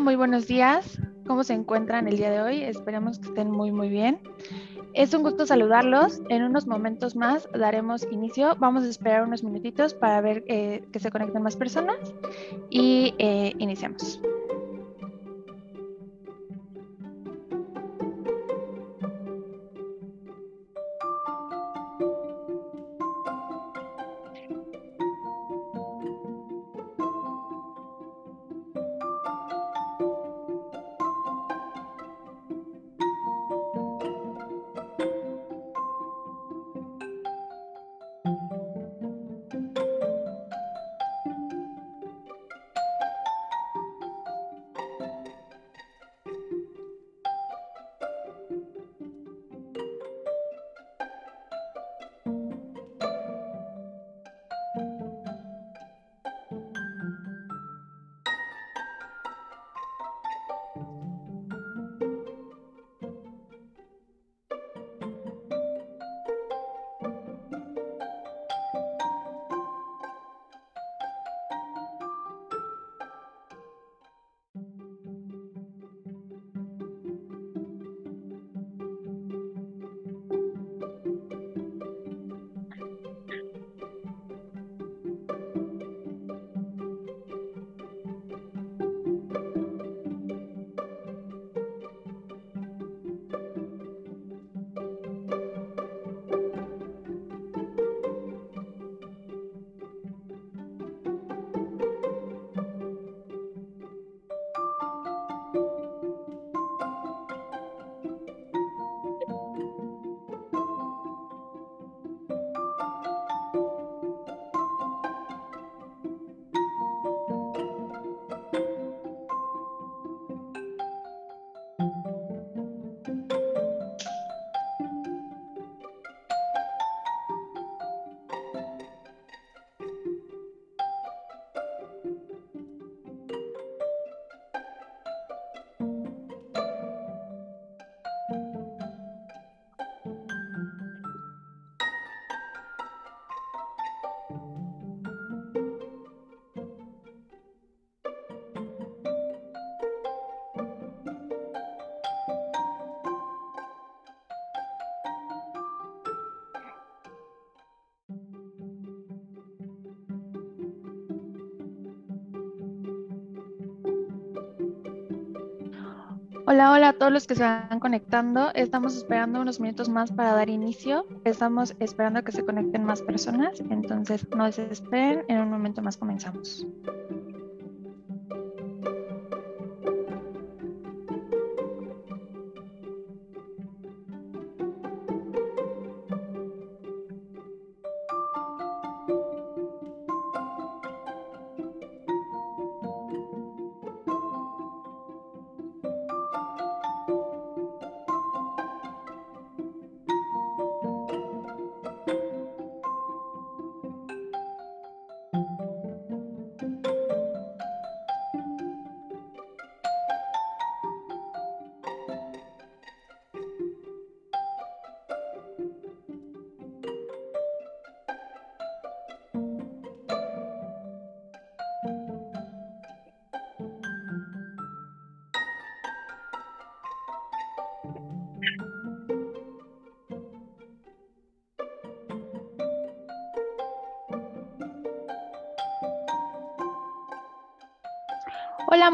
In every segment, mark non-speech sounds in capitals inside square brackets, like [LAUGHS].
Muy buenos días. ¿Cómo se encuentran el día de hoy? Esperemos que estén muy, muy bien. Es un gusto saludarlos. En unos momentos más daremos inicio. Vamos a esperar unos minutitos para ver eh, que se conecten más personas y eh, iniciamos. Hola, hola a todos los que se van conectando. Estamos esperando unos minutos más para dar inicio. Estamos esperando que se conecten más personas, entonces no desesperen. En un momento más comenzamos.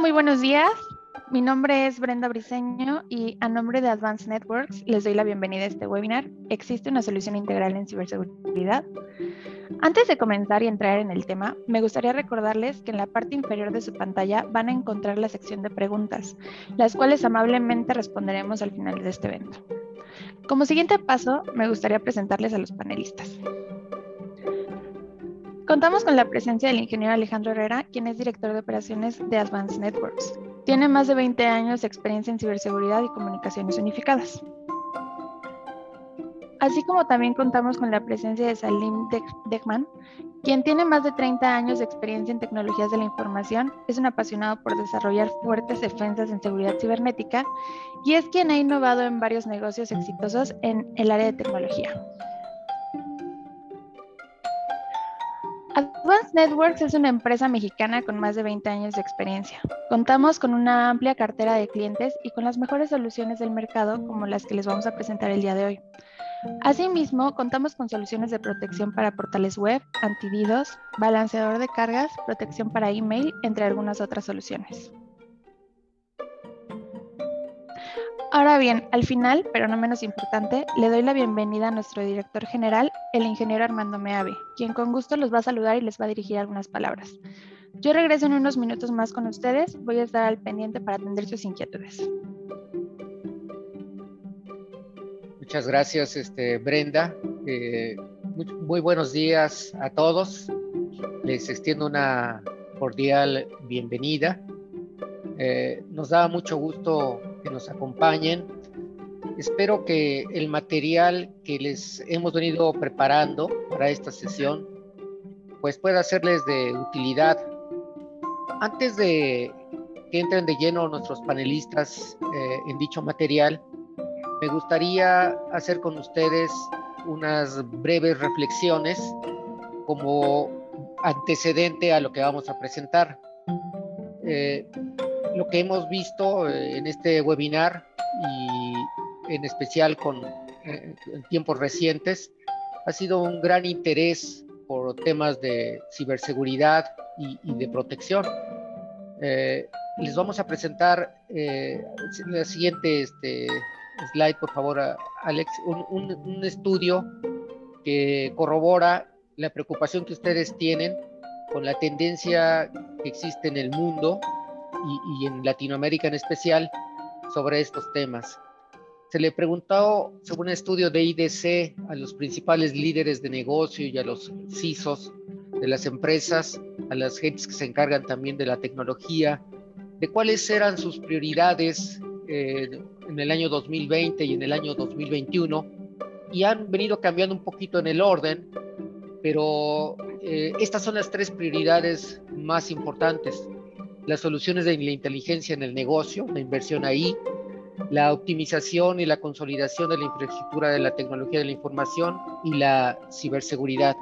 Muy buenos días. Mi nombre es Brenda Briseño y a nombre de Advanced Networks les doy la bienvenida a este webinar. ¿Existe una solución integral en ciberseguridad? Antes de comenzar y entrar en el tema, me gustaría recordarles que en la parte inferior de su pantalla van a encontrar la sección de preguntas, las cuales amablemente responderemos al final de este evento. Como siguiente paso, me gustaría presentarles a los panelistas. Contamos con la presencia del ingeniero Alejandro Herrera, quien es director de operaciones de Advanced Networks. Tiene más de 20 años de experiencia en ciberseguridad y comunicaciones unificadas. Así como también contamos con la presencia de Salim Degman, quien tiene más de 30 años de experiencia en tecnologías de la información, es un apasionado por desarrollar fuertes defensas en seguridad cibernética y es quien ha innovado en varios negocios exitosos en el área de tecnología. Advanced Networks es una empresa mexicana con más de 20 años de experiencia. Contamos con una amplia cartera de clientes y con las mejores soluciones del mercado como las que les vamos a presentar el día de hoy. Asimismo, contamos con soluciones de protección para portales web, antivirus, balanceador de cargas, protección para email, entre algunas otras soluciones. Ahora bien, al final, pero no menos importante, le doy la bienvenida a nuestro director general, el ingeniero Armando Meave, quien con gusto los va a saludar y les va a dirigir algunas palabras. Yo regreso en unos minutos más con ustedes, voy a estar al pendiente para atender sus inquietudes. Muchas gracias, este, Brenda. Eh, muy, buenos días a todos. Les extiendo una cordial bienvenida. Eh, nos da mucho gusto que nos acompañen. Espero que el material que les hemos venido preparando para esta sesión pues pueda serles de utilidad. Antes de que entren de lleno nuestros panelistas eh, en dicho material, me gustaría hacer con ustedes unas breves reflexiones como antecedente a lo que vamos a presentar. Eh, lo que hemos visto eh, en este webinar y en especial con eh, tiempos recientes ha sido un gran interés por temas de ciberseguridad y, de protección. Eh, les vamos a presentar la siguiente este, slide, por favor, Alex, un, un estudio que corrobora la preocupación que ustedes tienen con la tendencia que existe en el mundo y, en Latinoamérica en especial sobre estos temas. Se le preguntó, según un estudio de IDC, a los principales líderes de negocio y a los CISOs de las empresas, a las gentes que se encargan también de la tecnología, de cuáles eran sus prioridades eh, en el año 2020 y en el año 2021, y han venido cambiando un poquito en el orden, pero eh, estas son las tres prioridades más importantes las soluciones de la inteligencia en el negocio, la inversión ahí, la optimización y la consolidación de la infraestructura de la tecnología de la información y la ciberseguridad.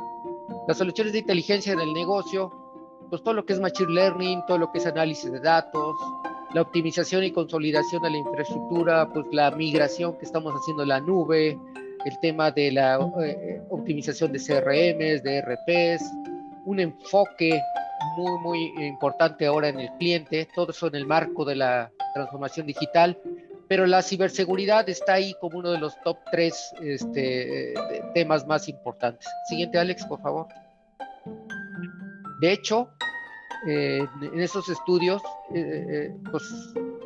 Las soluciones de inteligencia en el negocio, pues todo lo que es machine learning, todo lo que es análisis de datos, la optimización y consolidación de la infraestructura, pues la migración que estamos haciendo en la nube, el tema de la eh, optimización de CRMs, de RPs, un enfoque muy, muy importante ahora en el cliente, todo eso en el marco de la transformación digital, pero la ciberseguridad está ahí como uno de los top tres este, temas más importantes. Siguiente, Alex, por favor. De hecho, eh, en esos estudios, eh, eh, pues,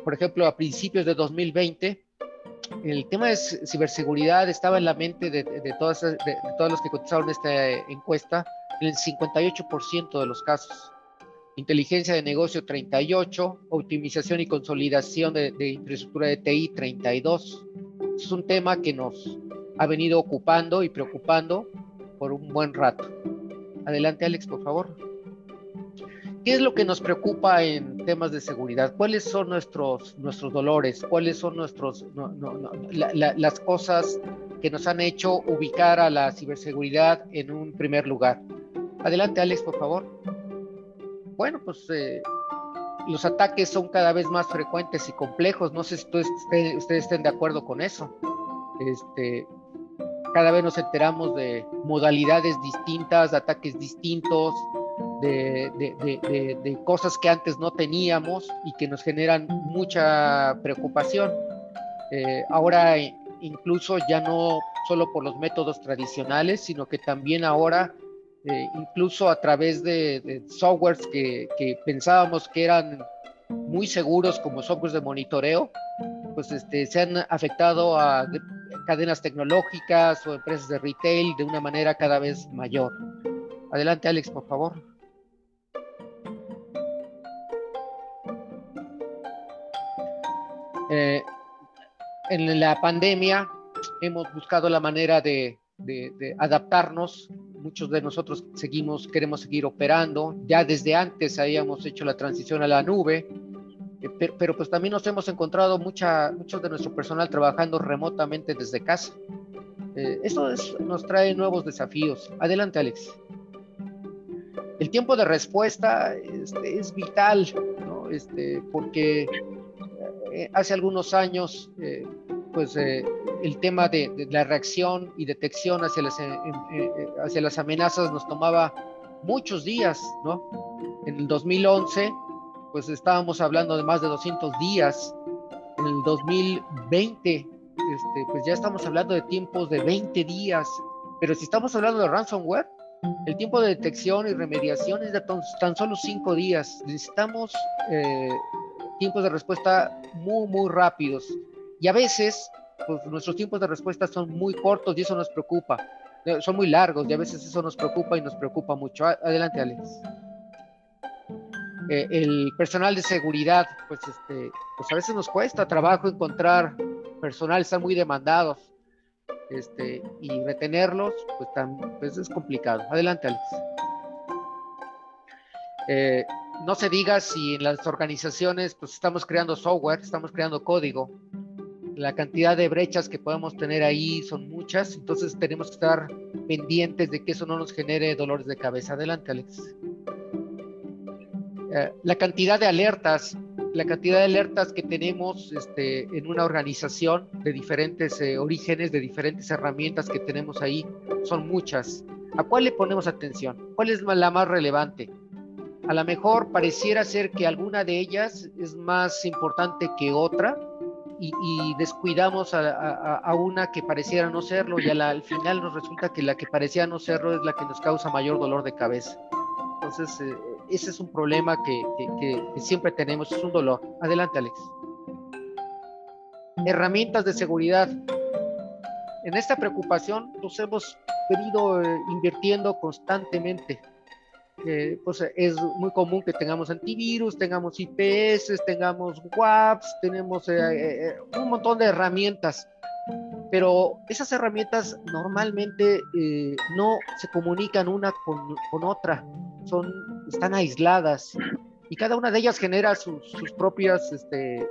por ejemplo, a principios de 2020, el tema de ciberseguridad estaba en la mente de, de, todas, de, todos los que contestaron esta encuesta en el 58% de los casos. Inteligencia de negocio 38, optimización y consolidación de, infraestructura de TI 32. Es un tema que nos ha venido ocupando y preocupando por un buen rato. Adelante Alex, por favor. ¿Qué es lo que nos preocupa en temas de seguridad? ¿Cuáles son nuestros, nuestros dolores? ¿Cuáles son nuestros, las cosas que nos han hecho ubicar a la ciberseguridad en un primer lugar? Adelante, Alex, por favor. Bueno, pues eh, los ataques son cada vez más frecuentes y complejos. No sé si ustedes, estén de acuerdo con eso. Este, cada vez nos enteramos de modalidades distintas, de ataques distintos, de, cosas que antes no teníamos y que nos generan mucha preocupación. Eh, ahora incluso ya no solo por los métodos tradicionales, sino que también ahora eh, incluso a través de, softwares que, pensábamos que eran muy seguros como softwares de monitoreo, pues este, se han afectado a cadenas tecnológicas o empresas de retail de una manera cada vez mayor. Adelante, Alex, por favor. Eh, en la pandemia hemos buscado la manera de adaptarnos muchos de nosotros seguimos, queremos seguir operando. Ya desde antes habíamos hecho la transición a la nube, eh, pero, pues también nos hemos encontrado mucha, muchos de nuestro personal trabajando remotamente desde casa. Eh, eso nos trae nuevos desafíos. Adelante, Alex. el tiempo de respuesta este, es vital, ¿no? este, porque eh, hace algunos años, pues el tema de, la reacción y detección hacia las, hacia las amenazas nos tomaba muchos días, ¿no? En el 2011, pues estábamos hablando de más de 200 días. En el 2020, este, pues ya estamos hablando de tiempos de 20 días. Pero si estamos hablando de ransomware, el tiempo de detección y remediación es de tan, solo 5 días. Necesitamos tiempos de respuesta muy, muy rápidos. Y a veces, nuestros tiempos de respuesta son muy cortos y eso nos preocupa. Eh, son muy largos y a veces eso nos preocupa y nos preocupa mucho. Adelante, Alex. Eh, el personal de seguridad, pues, este, pues a veces nos cuesta trabajo encontrar personal, están muy demandados. Este, y retenerlos, pues, tan, pues es complicado. Adelante, Alex. Eh, no se diga si en las organizaciones pues estamos creando software, estamos creando código, la cantidad de brechas que podemos tener ahí son muchas, entonces tenemos que estar pendientes de que eso no nos genere dolores de cabeza. Adelante, Alex. Eh, la cantidad de alertas, la cantidad de alertas que tenemos este, en una organización de diferentes eh, orígenes, de diferentes herramientas que tenemos ahí, son muchas. ¿A cuál le ponemos atención? ¿Cuál es la más relevante? a lo mejor pareciera ser que alguna de ellas es más importante que otra y, descuidamos a, una que pareciera no serlo y al final nos resulta que la que parecía no serlo es la que nos causa mayor dolor de cabeza. Entonces, eh, ese es un problema que, que siempre tenemos, es un dolor. Adelante, Alex. Herramientas de seguridad. En esta preocupación nos hemos venido eh, invirtiendo constantemente pues es muy común que tengamos antivirus, tengamos IPS, tengamos WAPs, tenemos eh, eh, eh, un montón de herramientas, pero esas herramientas normalmente no se comunican una con, con, otra, son, están aisladas. Y cada una de ellas genera sus, sus propias este,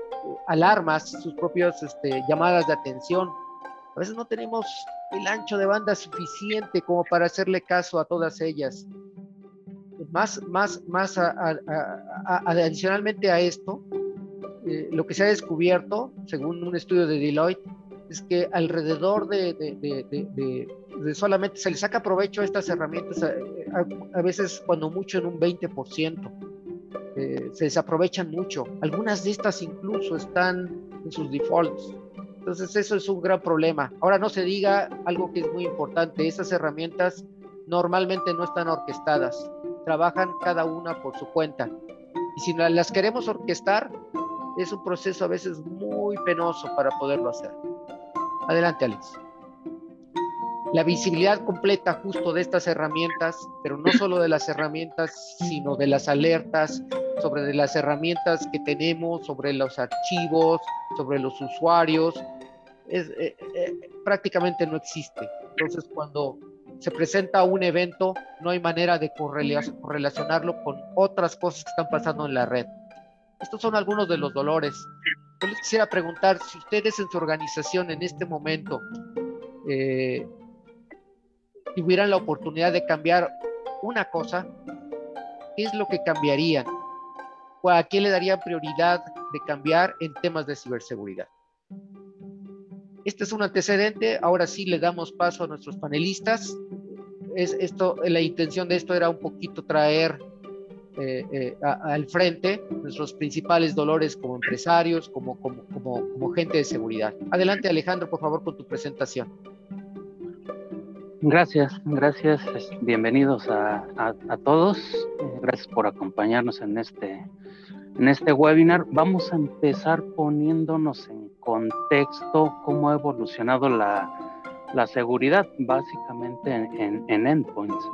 alarmas, sus propias este, llamadas de atención. A veces no tenemos el ancho de banda suficiente como para hacerle caso a todas ellas más, más, más adicionalmente a esto, eh, lo que se ha descubierto, según un estudio de Deloitte, es que alrededor de, de, solamente se le saca provecho a estas herramientas, a, veces cuando mucho en un 20%, eh, se desaprovechan mucho. Algunas de estas incluso están en sus defaults. Entonces eso es un gran problema. Ahora no se diga algo que es muy importante, esas herramientas normalmente no están orquestadas trabajan cada una por su cuenta. Y si las queremos orquestar, es un proceso a veces muy penoso para poderlo hacer. Adelante, Alex. La visibilidad completa justo de estas herramientas, pero no solo de las herramientas, sino de las alertas, sobre las herramientas que tenemos, sobre los archivos, sobre los usuarios, es, eh, eh, prácticamente no existe. Entonces, cuando se presenta un evento, no hay manera de correlacionarlo con otras cosas que están pasando en la red. Estos son algunos de los dolores. Yo les quisiera preguntar si ustedes en su organización en este momento eh, tuvieran la oportunidad de cambiar una cosa, ¿qué es lo que cambiarían? ¿O a quién le darían prioridad de cambiar en temas de ciberseguridad? Este es un antecedente, ahora sí le damos paso a nuestros panelistas. Es esto, la intención de esto era un poquito traer eh, eh, al frente nuestros principales dolores como empresarios, como, como, como, gente de seguridad. Adelante Alejandro, por favor, con tu presentación. Gracias, gracias, bienvenidos a, a, todos, eh, gracias por acompañarnos en este, en este webinar. Vamos a empezar poniéndonos en contexto cómo ha evolucionado la, seguridad básicamente en, endpoints.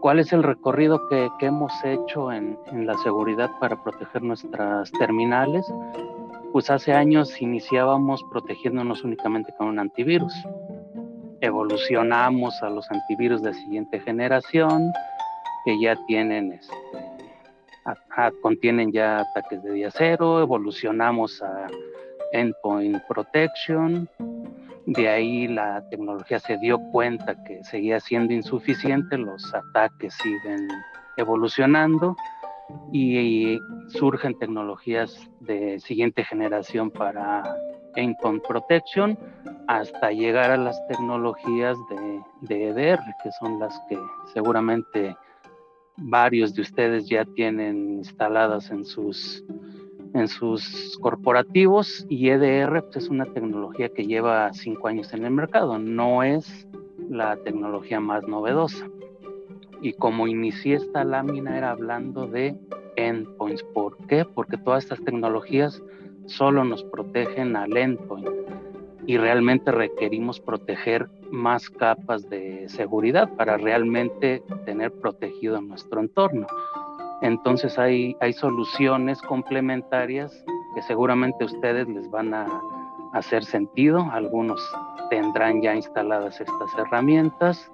¿Cuál es el recorrido que, hemos hecho en, la seguridad para proteger nuestras terminales? Pues hace años iniciábamos protegiéndonos únicamente con un antivirus. Evolucionamos a los antivirus de siguiente generación que ya tienen este, contienen ya ataques de día cero, evolucionamos a Endpoint Protection. De ahí la tecnología se dio cuenta que seguía siendo insuficiente, los ataques siguen evolucionando y surgen tecnologías de siguiente generación para endpoint protection hasta llegar a las tecnologías de, de EDR, que son las que seguramente varios de ustedes ya tienen instaladas en sus, en sus corporativos y EDR pues, es una tecnología que lleva cinco años en el mercado, no es la tecnología más novedosa. Y como inicié esta lámina era hablando de endpoints. ¿Por qué? Porque todas estas tecnologías solo nos protegen al endpoint y realmente requerimos proteger más capas de seguridad para realmente tener protegido nuestro entorno. Entonces hay, hay soluciones complementarias que seguramente ustedes les van a hacer sentido. Algunos tendrán ya instaladas estas herramientas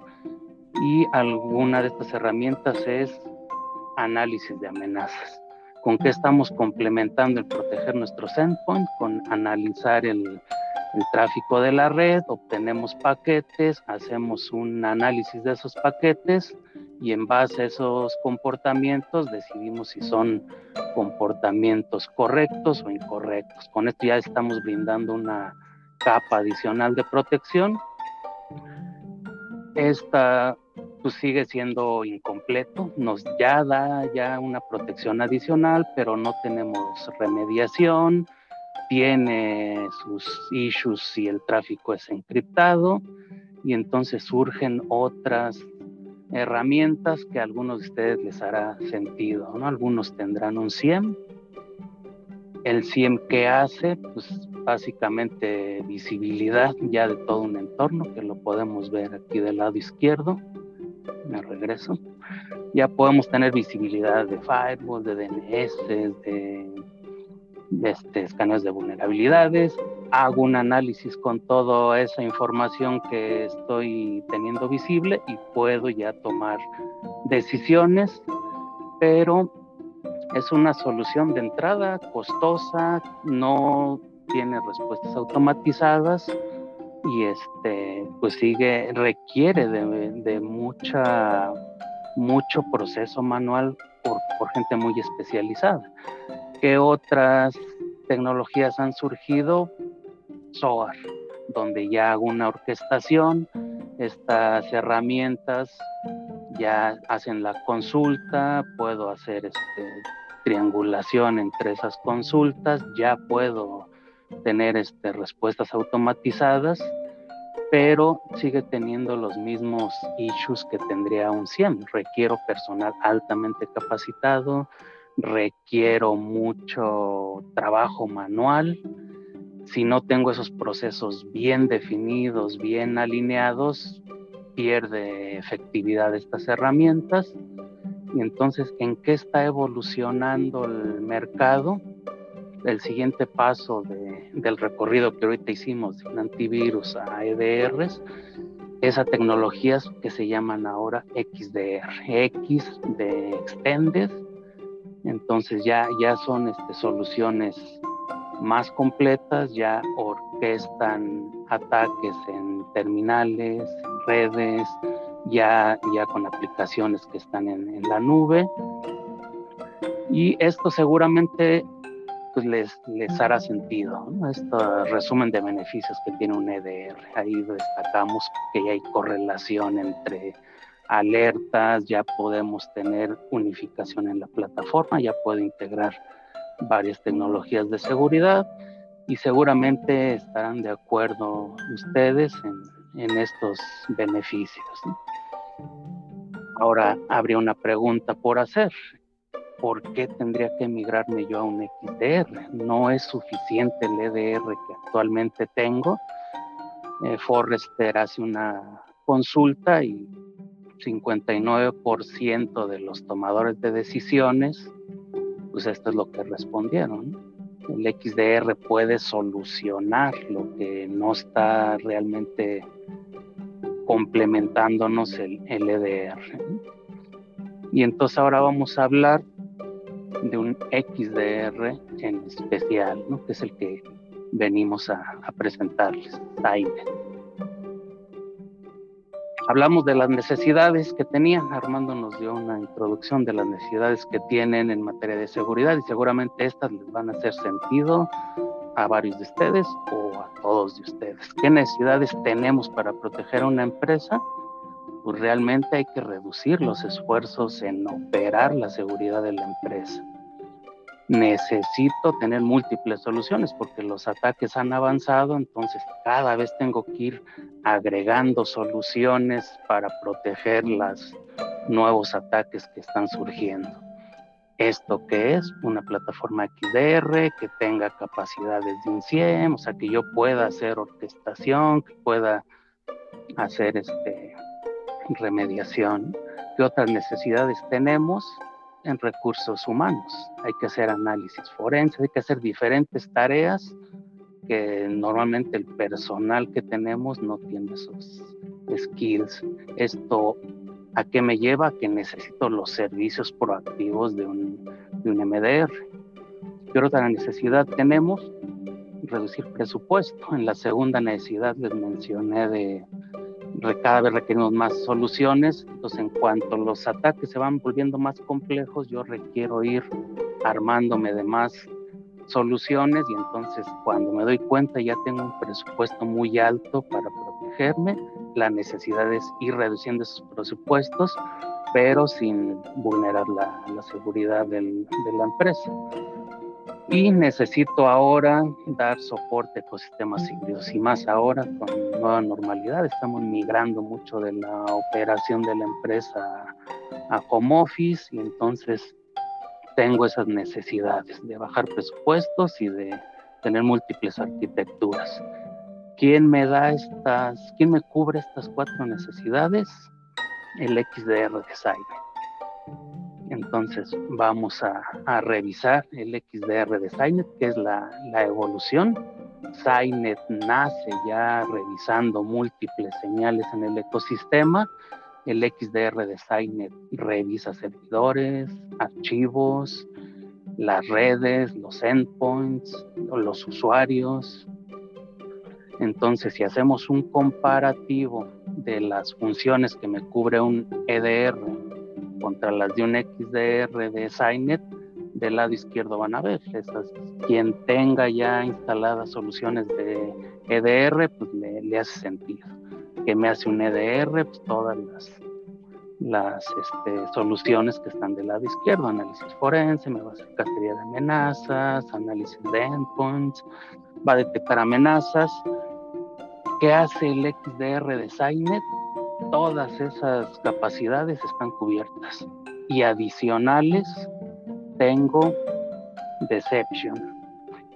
y alguna de estas herramientas es análisis de amenazas. ¿Con qué estamos complementando el proteger nuestros endpoints? Con analizar el tráfico de la red, obtenemos paquetes, hacemos un análisis de esos paquetes y en base a esos comportamientos decidimos si son comportamientos correctos o incorrectos. Con esto ya estamos brindando una capa adicional de protección. Esta pues, sigue siendo incompleto, nos ya da ya una protección adicional, pero no tenemos remediación, tiene sus issues si el tráfico es encriptado y entonces surgen otras herramientas que a algunos de ustedes les hará sentido, ¿no? Algunos tendrán un SIEM. El SIEM que hace, pues básicamente visibilidad ya de todo un entorno, que lo podemos ver aquí del lado izquierdo. Me regreso. Ya podemos tener visibilidad de firewall, de DNS, de este, escaneos de vulnerabilidades, hago un análisis con toda esa información que estoy teniendo visible y puedo ya tomar decisiones, pero es una solución de entrada costosa, no tiene respuestas automatizadas y este pues sigue requiere de, mucha mucho proceso manual por gente muy especializada. ¿Qué otras tecnologías han surgido? SOAR, donde ya hago una orquestación, estas herramientas ya hacen la consulta, puedo hacer este, triangulación entre esas consultas, ya puedo tener este, respuestas automatizadas, pero sigue teniendo los mismos issues que tendría un CIEM. Requiero personal altamente capacitado, requiero mucho trabajo manual. Si no tengo esos procesos bien definidos, bien alineados, pierde efectividad estas herramientas. Y entonces, ¿en qué está evolucionando el mercado? El siguiente paso del recorrido que ahorita hicimos de antivirus a EDRs es a tecnologías que se llaman ahora XDR, X de Extended entonces ya, ya son este, soluciones más completas, ya orquestan ataques en terminales, redes, ya, ya con aplicaciones que están en, la nube. Y esto seguramente pues les, les hará sentido. Este resumen de beneficios que tiene un EDR. Ahí destacamos que hay correlación entre alertas, ya podemos tener unificación en la plataforma, ya puedo integrar varias tecnologías de seguridad y seguramente estarán de acuerdo ustedes en, estos beneficios. Ahora habría una pregunta por hacer. ¿Por qué tendría que migrarme yo a un XDR? No es suficiente el EDR que actualmente tengo. Eh, Forrester hace una consulta y 59% de los tomadores de decisiones, pues esto es lo que respondieron. El XDR puede solucionar lo que no está realmente complementándonos el, EDR. Y entonces ahora vamos a hablar de un XDR en especial, ¿no? que es el que venimos a, presentarles, Hablamos de las necesidades que tenían. Armando nos dio una introducción de las necesidades que tienen en materia de seguridad y seguramente estas les van a hacer sentido a varios de ustedes o a todos de ustedes. ¿Qué necesidades tenemos para proteger a una empresa? Pues realmente hay que reducir los esfuerzos en operar la seguridad de la empresa necesito tener múltiples soluciones porque los ataques han avanzado, entonces cada vez tengo que ir agregando soluciones para proteger los nuevos ataques que están surgiendo. ¿Esto que es? Una plataforma XDR que tenga capacidades de INSIEM, o sea, que yo pueda hacer orquestación, que pueda hacer este, remediación. ¿Qué otras necesidades tenemos? En recursos humanos. Hay que hacer análisis forense, hay que hacer diferentes tareas que normalmente el personal que tenemos no tiene esos skills. Esto a qué me lleva que necesito los servicios proactivos de un, de un MDR. ¿Qué otra necesidad tenemos? Reducir presupuesto. En la segunda necesidad les mencioné de cada vez requerimos más soluciones. Entonces, en cuanto los ataques se van volviendo más complejos, yo requiero ir armándome de más soluciones y entonces cuando me doy cuenta ya tengo un presupuesto muy alto para protegerme. La necesidad es ir reduciendo esos presupuestos, pero sin vulnerar la, seguridad del, de la empresa y necesito ahora dar soporte a ecosistemas híbridos y más ahora con nueva normalidad. Estamos migrando mucho de la operación de la empresa a home office y entonces tengo esas necesidades de bajar presupuestos y de tener múltiples arquitecturas. ¿Quién me da estas, quién me cubre estas cuatro necesidades? El XDR Design. Entonces vamos a, revisar el XDR de Scinet, que es la, evolución. Scinet nace ya revisando múltiples señales en el ecosistema. El XDR de Scinet revisa servidores, archivos, las redes, los endpoints, los usuarios. Entonces, si hacemos un comparativo de las funciones que me cubre un EDR contra las de un XDR de Scinet, del lado izquierdo van a ver. Esas, quien tenga ya instaladas soluciones de EDR, pues le, hace sentido. Que me hace un EDR, pues todas las, las este, soluciones que están del lado izquierdo, análisis forense, me va a hacer categoría de amenazas, análisis de endpoints, va a detectar amenazas. ¿Qué hace el XDR de Scinet? Todas esas capacidades están cubiertas. Y adicionales tengo Deception,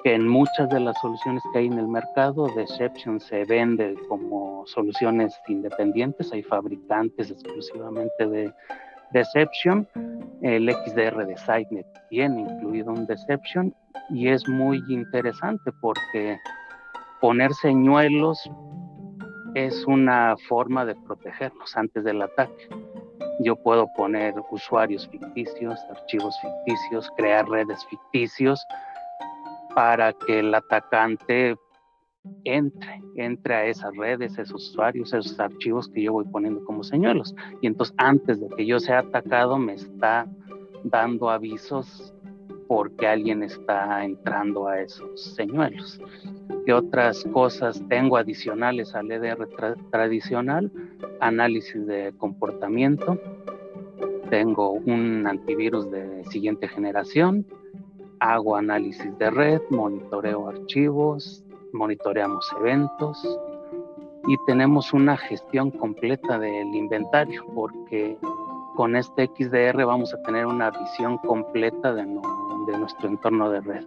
que en muchas de las soluciones que hay en el mercado, Deception se vende como soluciones independientes, hay fabricantes exclusivamente de Deception, el XDR de SiteNet tiene incluido un Deception y es muy interesante porque poner señuelos es una forma de protegernos antes del ataque. Yo puedo poner usuarios ficticios, archivos ficticios, crear redes ficticios para que el atacante entre, entre a esas redes, esos usuarios, esos archivos que yo voy poniendo como señuelos. Y entonces antes de que yo sea atacado me está dando avisos porque alguien está entrando a esos señuelos. ¿Qué otras cosas tengo adicionales al EDR tradicional? Análisis de comportamiento. Tengo un antivirus de siguiente generación. Hago análisis de red, monitoreo archivos, monitoreamos eventos y tenemos una gestión completa del inventario porque con este XDR vamos a tener una visión completa de, de nuestro entorno de red.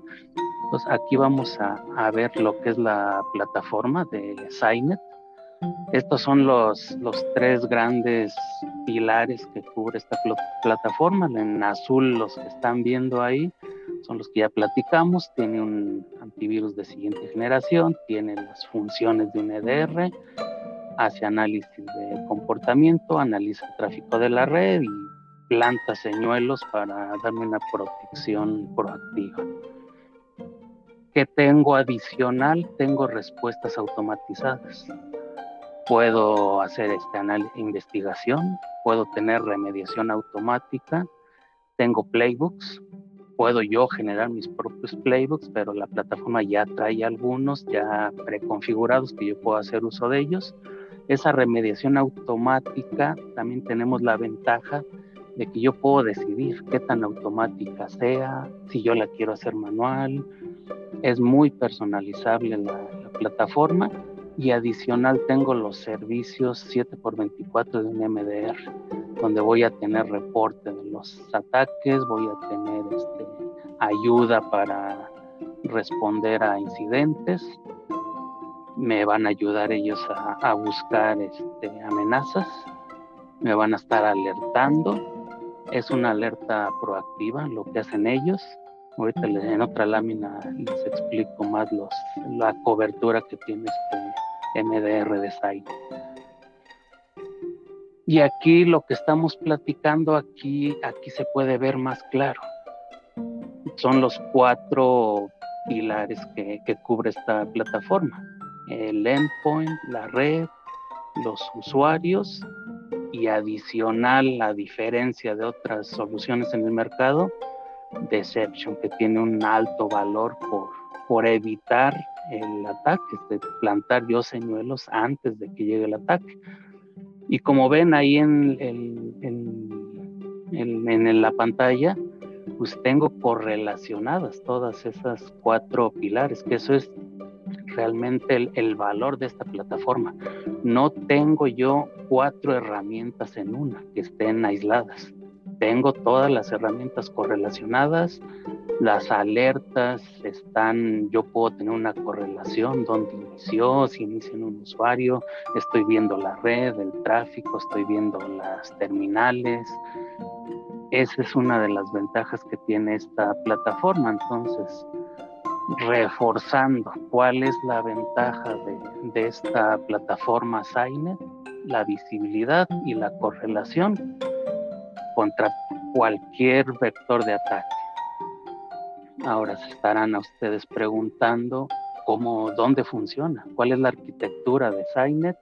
Entonces aquí vamos a, ver lo que es la plataforma de Signet. Estos son los, los tres grandes pilares que cubre esta plataforma. En azul los que están viendo ahí son los que ya platicamos. Tiene un antivirus de siguiente generación, tiene las funciones de un EDR, hace análisis de comportamiento, analiza el tráfico de la red y planta señuelos para darme una protección proactiva. ¿Qué tengo adicional? Tengo respuestas automatizadas. puedo hacer este investigación, puedo tener remediación automática, tengo playbooks, puedo yo generar mis propios playbooks, pero la plataforma ya trae algunos ya preconfigurados que yo puedo hacer uso de ellos. Esa remediación automática también tenemos la ventaja de que yo puedo decidir qué tan automática sea, si yo la quiero hacer manual. Es muy personalizable la, la plataforma y adicional tengo los servicios 7x24 de un MDR, donde voy a tener reporte de los ataques, voy a tener este, ayuda para responder a incidentes, me van a ayudar ellos a, buscar este, amenazas, me van a estar alertando, es una alerta proactiva lo que hacen ellos. Ahorita en otra lámina les explico más los, la cobertura que tiene este MDR de site. Y aquí lo que estamos platicando aquí, aquí se puede ver más claro. Son los cuatro pilares que, que cubre esta plataforma. El endpoint, la red, los usuarios y adicional, la diferencia de otras soluciones en el mercado, Deception, que tiene un alto valor por, por evitar el ataque, de plantar yo señuelos antes de que llegue el ataque. Y como ven ahí en, en, la pantalla, pues tengo correlacionadas todas esas cuatro pilares, que eso es realmente el, valor de esta plataforma. No tengo yo cuatro herramientas en una que estén aisladas tengo todas las herramientas correlacionadas, las alertas están, yo puedo tener una correlación donde inició, si inicia en un usuario, estoy viendo la red, el tráfico, estoy viendo las terminales. Esa es una de las ventajas que tiene esta plataforma. Entonces, reforzando cuál es la ventaja de, esta plataforma Signet, la visibilidad y la correlación contra cualquier vector de ataque. Ahora se estarán a ustedes preguntando cómo, dónde funciona, cuál es la arquitectura de Signet.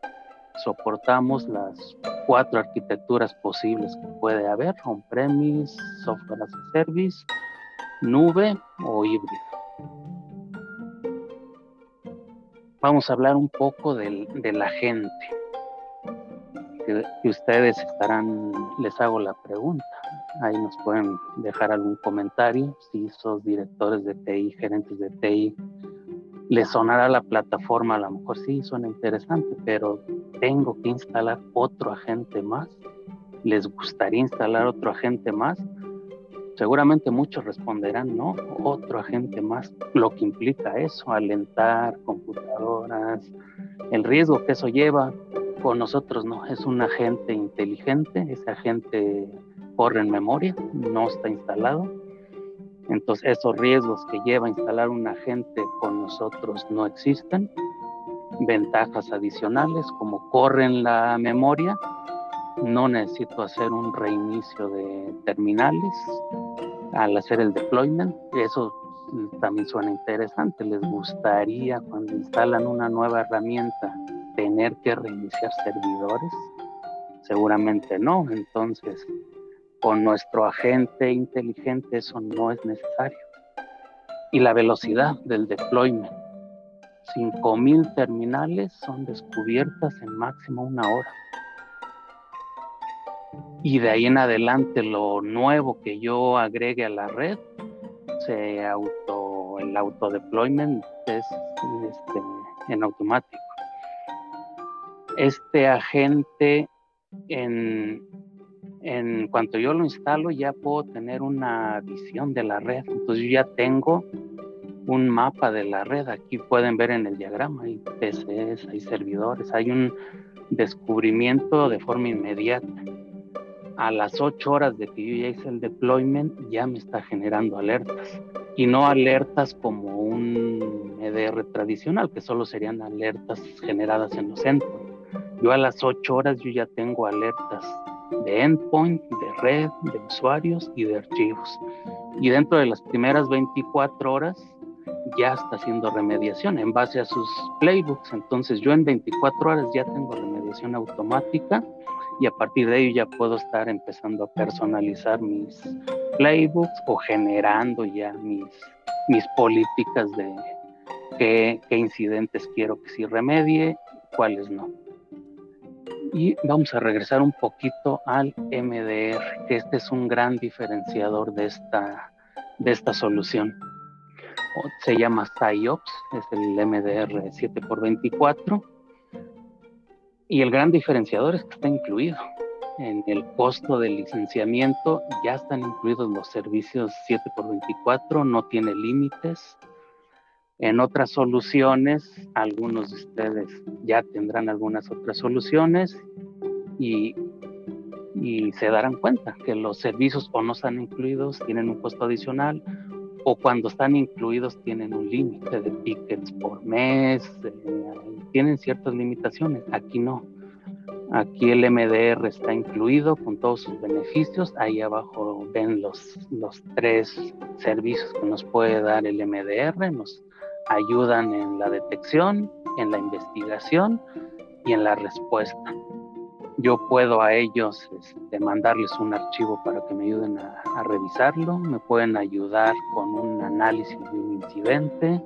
Soportamos las cuatro arquitecturas posibles que puede haber, on-premise, software as a service, nube o híbrido. Vamos a hablar un poco del, de la gente que, ustedes estarán, les hago la pregunta. Ahí nos pueden dejar algún comentario. Si sos directores de TI, gerentes de TI, les sonará la plataforma, a lo mejor sí suena interesante, pero tengo que instalar otro agente más. ¿Les gustaría instalar otro agente más? Seguramente muchos responderán, no, otro agente más, lo que implica eso, alentar computadoras, el riesgo que eso lleva, con nosotros no, es un agente inteligente, ese agente corre en memoria, no está instalado. Entonces esos riesgos que lleva instalar un agente con nosotros no existen. Ventajas adicionales como corre en la memoria, no necesito hacer un reinicio de terminales al hacer el deployment. Eso también suena interesante. Les gustaría cuando instalan una nueva herramienta tener que reiniciar servidores? Seguramente no. Entonces, con nuestro agente inteligente eso no es necesario. Y la velocidad del deployment. 5.000 terminales son descubiertas en máximo una hora. Y de ahí en adelante lo nuevo que yo agregue a la red, se auto, el autodeployment es este, en automático este agente, en, en cuanto yo lo instalo, ya puedo tener una visión de la red. Entonces yo ya tengo un mapa de la red. Aquí pueden ver en el diagrama, hay PCs, hay servidores, hay un descubrimiento de forma inmediata. A las 8 horas de que yo ya hice el deployment, ya me está generando alertas. Y no alertas como un EDR tradicional, que solo serían alertas generadas en los endpoints yo a las 8 horas yo ya tengo alertas de endpoint, de red, de usuarios y de archivos. Y dentro de las primeras 24 horas ya está haciendo remediación en base a sus playbooks. Entonces yo en 24 horas ya tengo remediación automática y a partir de ello ya puedo estar empezando a personalizar mis playbooks o generando ya mis, mis políticas de qué, qué incidentes quiero que sí remedie, cuáles no. Y vamos a regresar un poquito al MDR, que este es un gran diferenciador de esta, de esta solución. Se llama SciOps, es el MDR 7x24. Y el gran diferenciador es que está incluido. En el costo del licenciamiento ya están incluidos los servicios 7x24, no tiene límites, en otras soluciones, algunos de ustedes ya tendrán algunas otras soluciones y, se darán cuenta que los servicios o no están incluidos, tienen un costo adicional, o cuando están incluidos tienen un límite de tickets por mes, eh, tienen ciertas limitaciones. Aquí no. Aquí el MDR está incluido con todos sus beneficios. Ahí abajo ven los, los tres servicios que nos puede dar el MDR. Nos ayudan en la detección, en la investigación y en la respuesta. Yo puedo a ellos este, mandarles un archivo para que me ayuden a, revisarlo, me pueden ayudar con un análisis de un incidente,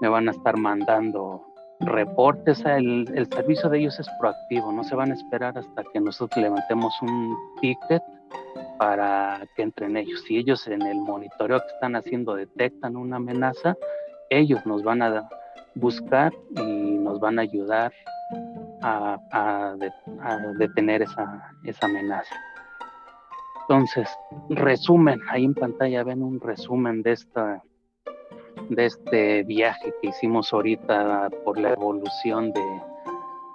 me van a estar mandando reportes, el, el, servicio de ellos es proactivo, no se van a esperar hasta que nosotros levantemos un ticket para que entren ellos. Si ellos en el monitoreo que están haciendo detectan una amenaza, ellos nos van a buscar y nos van a ayudar a, detener esa, esa amenaza. Entonces, resumen, ahí en pantalla ven un resumen de esta de este viaje que hicimos ahorita por la evolución de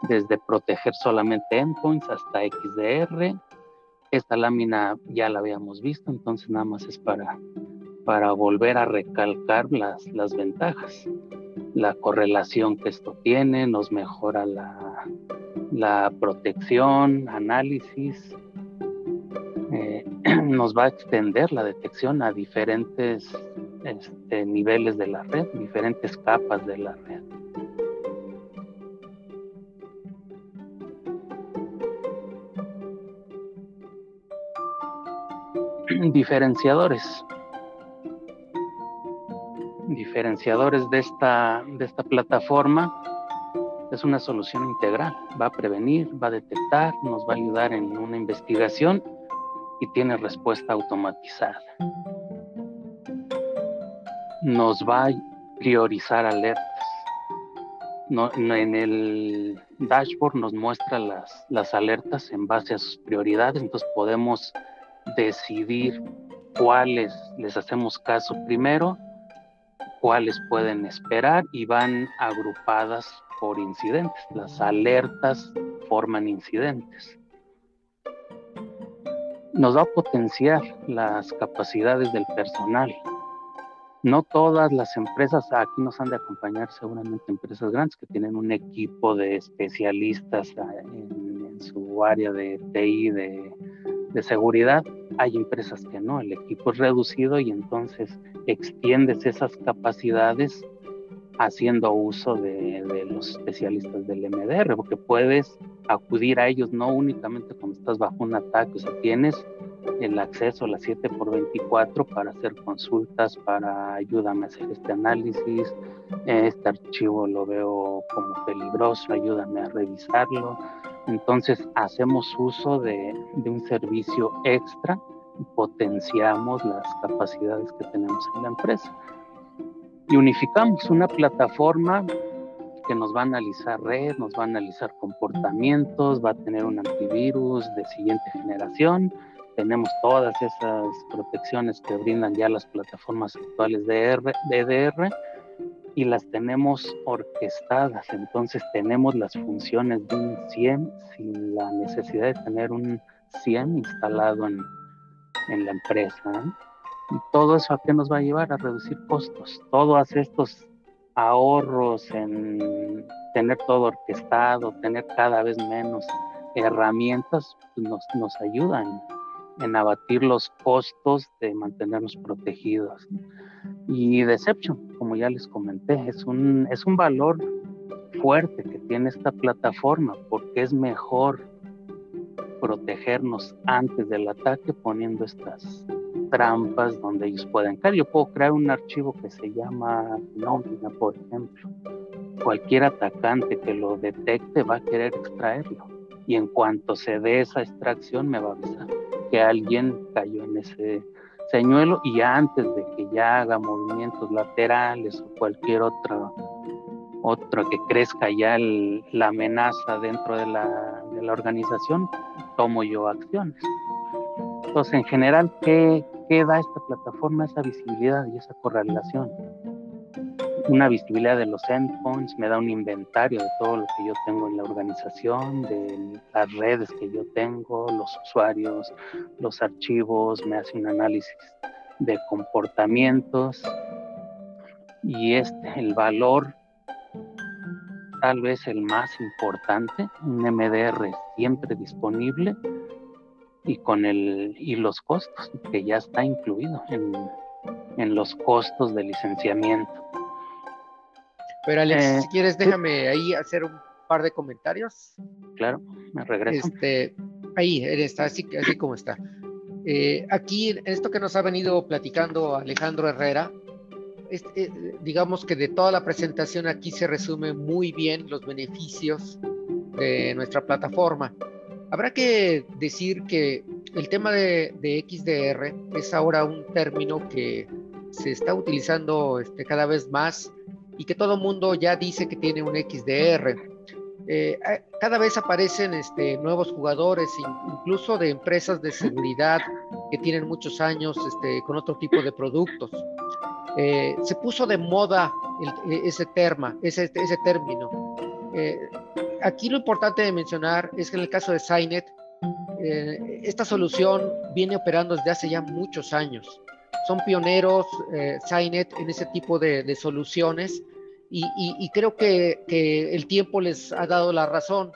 desde proteger solamente endpoints hasta XDR. Esta lámina ya la habíamos visto, entonces nada más es para para volver a recalcar las, las ventajas. La correlación que esto tiene nos mejora la, la protección, análisis, eh, [CLEARS THROAT] nos va a extender la detección a diferentes este, niveles de la red, diferentes capas de la red. [CLEARS THROAT] Diferenciadores diferenciadores de esta, de esta plataforma es una solución integral. Va a prevenir, va a detectar, nos va a ayudar en una investigación y tiene respuesta automatizada. Nos va a priorizar alertas. en el dashboard nos muestra las, las alertas en base a sus prioridades, entonces podemos decidir cuáles les hacemos caso primero cuáles pueden esperar y van agrupadas por incidentes. Las alertas forman incidentes. Nos va a potenciar las capacidades del personal. No todas las empresas, aquí nos han de acompañar seguramente empresas grandes que tienen un equipo de especialistas en, su área de TI, de, de seguridad, hay empresas que no, el equipo es reducido y entonces extiendes esas capacidades haciendo uso de, los especialistas del MDR, porque puedes acudir a ellos no únicamente cuando estás bajo un ataque, o sea, tienes el acceso a las 7 por 24 para hacer consultas, para ayúdame a hacer este análisis, este archivo lo veo como peligroso, ayúdame a revisarlo, entonces hacemos uso de, un servicio extra y potenciamos las capacidades que tenemos en la empresa. Y unificamos una plataforma que nos va a analizar red, nos va a analizar comportamientos, va a tener un antivirus de siguiente generación. Tenemos todas esas protecciones que brindan ya las plataformas actuales de, EDR y las tenemos orquestadas, entonces tenemos las funciones de un CIEM sin la necesidad de tener un CIEM instalado en, la empresa. Todo eso a qué nos va a llevar a reducir costos. Todos estos ahorros en tener todo orquestado, tener cada vez menos herramientas, pues nos, nos ayudan en abatir los costos de mantenernos protegidos. Y Deception, como como ya les comenté, es un, es un valor fuerte que tiene esta plataforma porque es mejor protegernos antes del ataque poniendo estas trampas donde ellos pueden caer. Yo puedo crear un archivo que se llama nómina, por ejemplo. Cualquier atacante que lo detecte va a querer extraerlo. Y en cuanto se dé esa extracción, me va a avisar que alguien cayó en ese señuelo y antes de que ya haga movimientos laterales o cualquier otra otro que crezca ya la amenaza dentro de la, de la organización, tomo yo acciones. Entonces, en general, ¿qué, ¿qué da esta plataforma? Esa visibilidad y esa correlación. Una visibilidad de los endpoints, me da un inventario de todo lo que yo tengo en la organización, de las redes que yo tengo, los usuarios, los archivos, me hace un análisis de comportamientos y este, el valor tal vez el más importante, un MDR siempre disponible y con el y los costos que ya está incluido en, en los costos de licenciamiento. Pero Alex, eh, si quieres déjame ahí hacer un par de comentarios. Claro, me regreso. Este, ahí está, así, así como está. Eh, aquí, esto que nos ha venido platicando Alejandro Herrera, eh, digamos que de toda la presentación aquí se resume muy bien los beneficios de nuestra plataforma. Habrá que decir que el tema de, XDR es ahora un término que se está utilizando este, cada vez más y que todo el mundo ya dice que tiene un XDR. Eh, cada vez aparecen este, nuevos jugadores, incluso de empresas de seguridad que tienen muchos años este, con otro tipo de productos. Eh, se puso de moda e, ese, terma, ese, ese término. Eh, aquí lo importante de mencionar es que en el caso de Signet, eh, esta solución viene operando desde hace ya muchos años. Son pioneros eh, Signet en ese tipo de, soluciones y, creo que, que, el tiempo les ha dado la razón.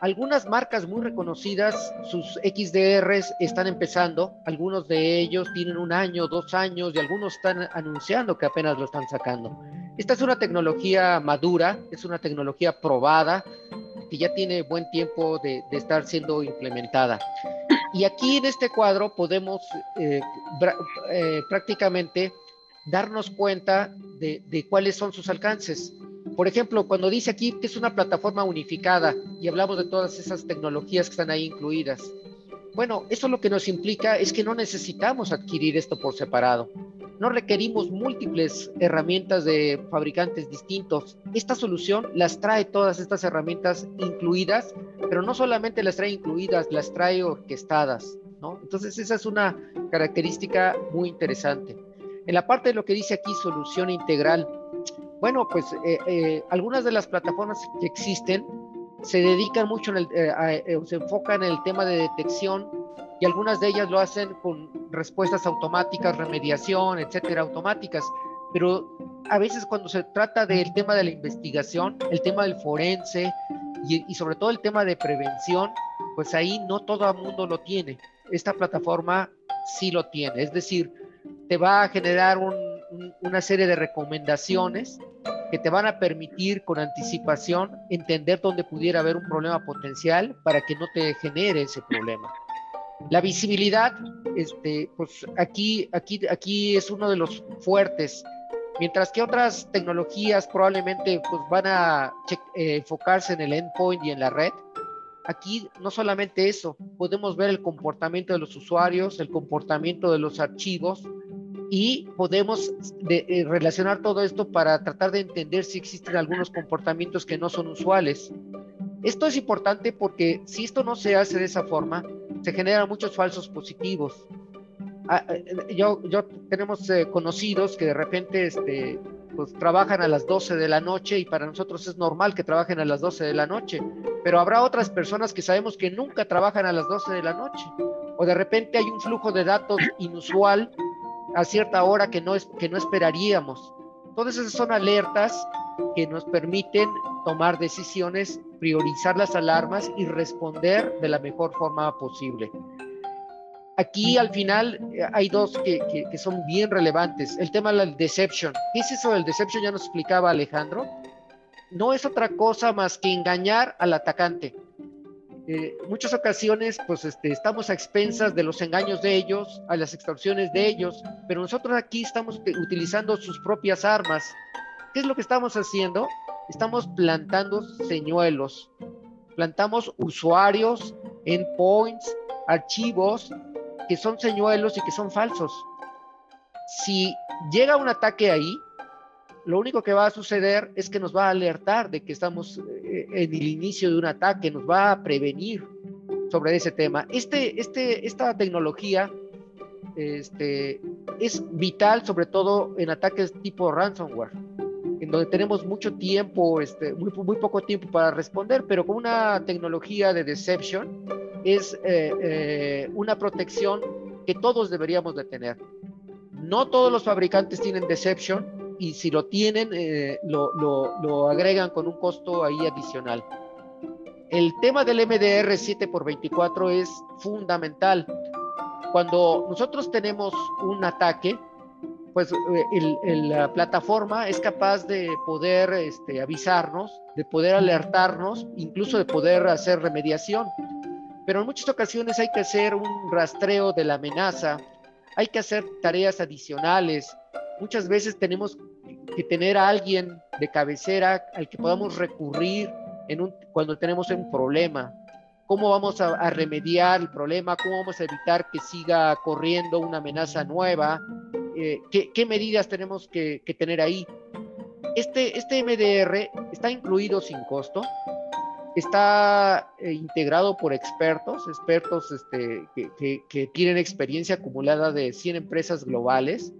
Algunas marcas muy reconocidas, sus XDRs están empezando, algunos de ellos tienen un año, dos años y algunos están anunciando que apenas lo están sacando. Esta es una tecnología madura, es una tecnología probada, que ya tiene buen tiempo de, estar siendo implementada. Y aquí en este cuadro podemos eh, eh, prácticamente darnos cuenta de, de cuáles son sus alcances. Por ejemplo, cuando dice aquí que es una plataforma unificada y hablamos de todas esas tecnologías que están ahí incluidas, bueno, eso lo que nos implica es que no necesitamos adquirir esto por separado. No requerimos múltiples herramientas de fabricantes distintos. Esta solución las trae todas estas herramientas incluidas, pero no solamente las trae incluidas, las trae orquestadas, ¿no? Entonces esa es una característica muy interesante. En la parte de lo que dice aquí solución integral, bueno, pues eh, eh, algunas de las plataformas que existen se dedican mucho, eh, se enfocan en el tema de detección y algunas de ellas lo hacen con respuestas automáticas, remediación, etcétera, automáticas. Pero a veces cuando se trata del tema de la investigación, el tema del forense y, y sobre todo el tema de prevención, pues ahí no todo el mundo lo tiene. Esta plataforma sí lo tiene. Es decir, te va a generar un una serie de recomendaciones que te van a permitir con anticipación entender dónde pudiera haber un problema potencial para que no te genere ese problema. La visibilidad, este, pues aquí, aquí, aquí es uno de los fuertes, mientras que otras tecnologías probablemente pues van a eh, enfocarse en el endpoint y en la red. Aquí no solamente eso, podemos ver el comportamiento de los usuarios, el comportamiento de los archivos, y podemos eh, relacionar todo esto para tratar de entender si existen algunos comportamientos que no son usuales. Esto es importante porque si esto no se hace de esa forma, se generan muchos falsos positivos. Ah, eh, yo, yo tenemos eh, conocidos que de repente este, pues, trabajan a las 12 de la noche y para nosotros es normal que trabajen a las 12 de la noche, pero habrá otras personas que sabemos que nunca trabajan a las 12 de la noche o de repente hay un flujo de datos inusual a cierta hora que no, es, que no esperaríamos. Todas esas son alertas que nos permiten tomar decisiones, priorizar las alarmas y responder de la mejor forma posible. aquí al final eh, hay dos que, que, son bien relevantes. El tema del deception. ¿Qué es eso del deception? Ya nos explicaba Alejandro. No es otra cosa más que engañar al atacante. Eh, muchas ocasiones, pues este, estamos a expensas de los engaños de ellos, a las extorsiones de ellos, pero nosotros aquí estamos utilizando sus propias armas. ¿Qué es lo que estamos haciendo? Estamos plantando señuelos, plantamos usuarios, endpoints, archivos que son señuelos y que son falsos. Si llega un ataque ahí, lo único que va a suceder es que nos va a alertar de que estamos eh, en el inicio de un ataque, nos va a prevenir sobre ese tema. Este, este, esta tecnología este, es vital, sobre todo en ataques tipo ransomware, en donde tenemos mucho tiempo, este, muy, muy poco tiempo para responder, pero con una tecnología de deception es eh, eh, una protección que todos deberíamos de tener. No todos los fabricantes tienen deception, y si lo tienen, eh, lo, lo, agregan con un costo ahí adicional. El tema del MDR 7x24 es fundamental. Cuando nosotros tenemos un ataque, pues eh, la plataforma es capaz de poder este, avisarnos, de poder alertarnos, incluso de poder hacer remediación. Pero en muchas ocasiones hay que hacer un rastreo de la amenaza, hay que hacer tareas adicionales, muchas veces tenemos que tener a alguien de cabecera al que podamos recurrir en un, cuando tenemos un problema. ¿Cómo vamos a, remediar el problema? ¿Cómo vamos a evitar que siga corriendo una amenaza nueva? Eh, ¿qué, medidas tenemos que, tener ahí? Este, este MDR está incluido sin costo, está eh, integrado por expertos, expertos este, que, tienen experiencia acumulada de 100 empresas globales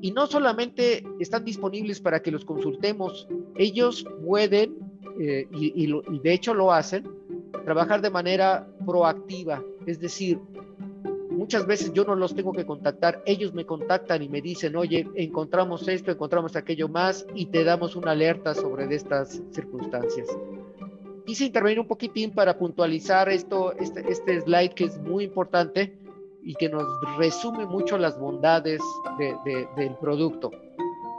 y no solamente están disponibles para que los consultemos, ellos pueden, eh, y, de hecho lo hacen, trabajar de manera proactiva, es decir, muchas veces yo no los tengo que contactar, ellos me contactan y me dicen, oye, encontramos esto, encontramos aquello más y te damos una alerta sobre estas circunstancias. Quise intervenir un poquitín para puntualizar esto, este, este slide que es muy importante y que nos resume mucho las bondades del producto.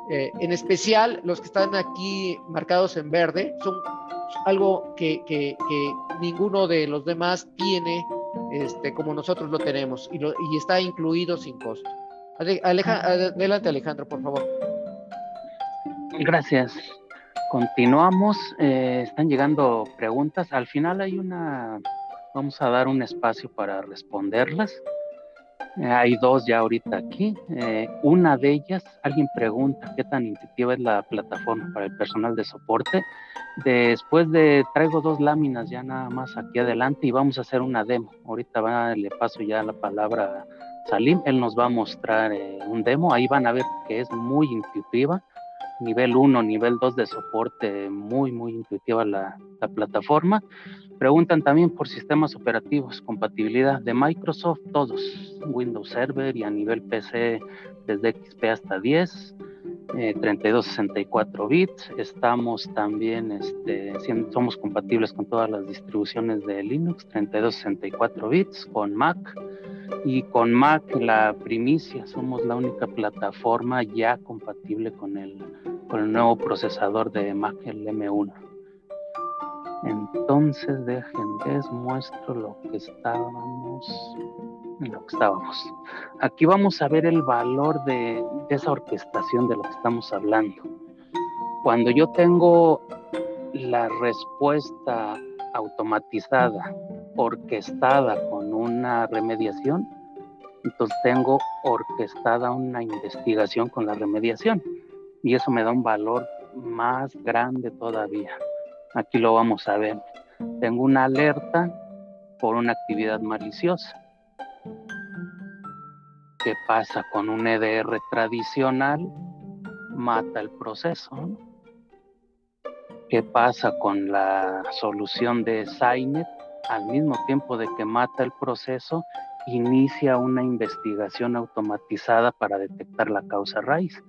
Eh, en especial, los que están aquí marcados en verde son algo que, que, ninguno de los demás tiene este, como nosotros lo tenemos y, y está incluido sin costo. adelante Alejandro, por favor. Gracias. Continuamos. Eh, están llegando preguntas. Al final hay una, vamos a dar un espacio para responderlas. Hay dos ya ahorita aquí. Eh, una de ellas, alguien pregunta qué tan intuitiva es la plataforma para el personal de soporte. Después de, traigo dos láminas ya nada más aquí adelante y vamos a hacer una demo. Ahorita va, le paso ya la palabra a Salim. Él nos va a mostrar eh, un demo. Ahí van a ver que es muy intuitiva. Nivel 1, nivel 2 de soporte, muy, muy intuitiva la, la plataforma. Preguntan también por sistemas operativos, compatibilidad de Microsoft, todos, Windows Server y a nivel PC desde XP hasta 10, eh, 3264 bits. Estamos también, este, somos compatibles con todas las distribuciones de Linux, 3264 bits, con Mac. Y con Mac, la primicia, somos la única plataforma ya compatible con el, con el nuevo procesador de Mac, el M1. Entonces dejen, les muestro lo que estábamos, lo que estábamos. Aquí vamos a ver el valor de, esa orquestación de lo que estamos hablando. Cuando yo tengo la respuesta automatizada, orquestada con una remediación, entonces tengo orquestada una investigación con la remediación y eso me da un valor más grande todavía. Aquí lo vamos a ver. Tengo una alerta por una actividad maliciosa. ¿Qué pasa con un EDR tradicional? Mata el proceso. ¿Qué pasa con la solución de SINET? Al mismo tiempo de que mata el proceso, inicia una investigación automatizada para detectar la causa raíz.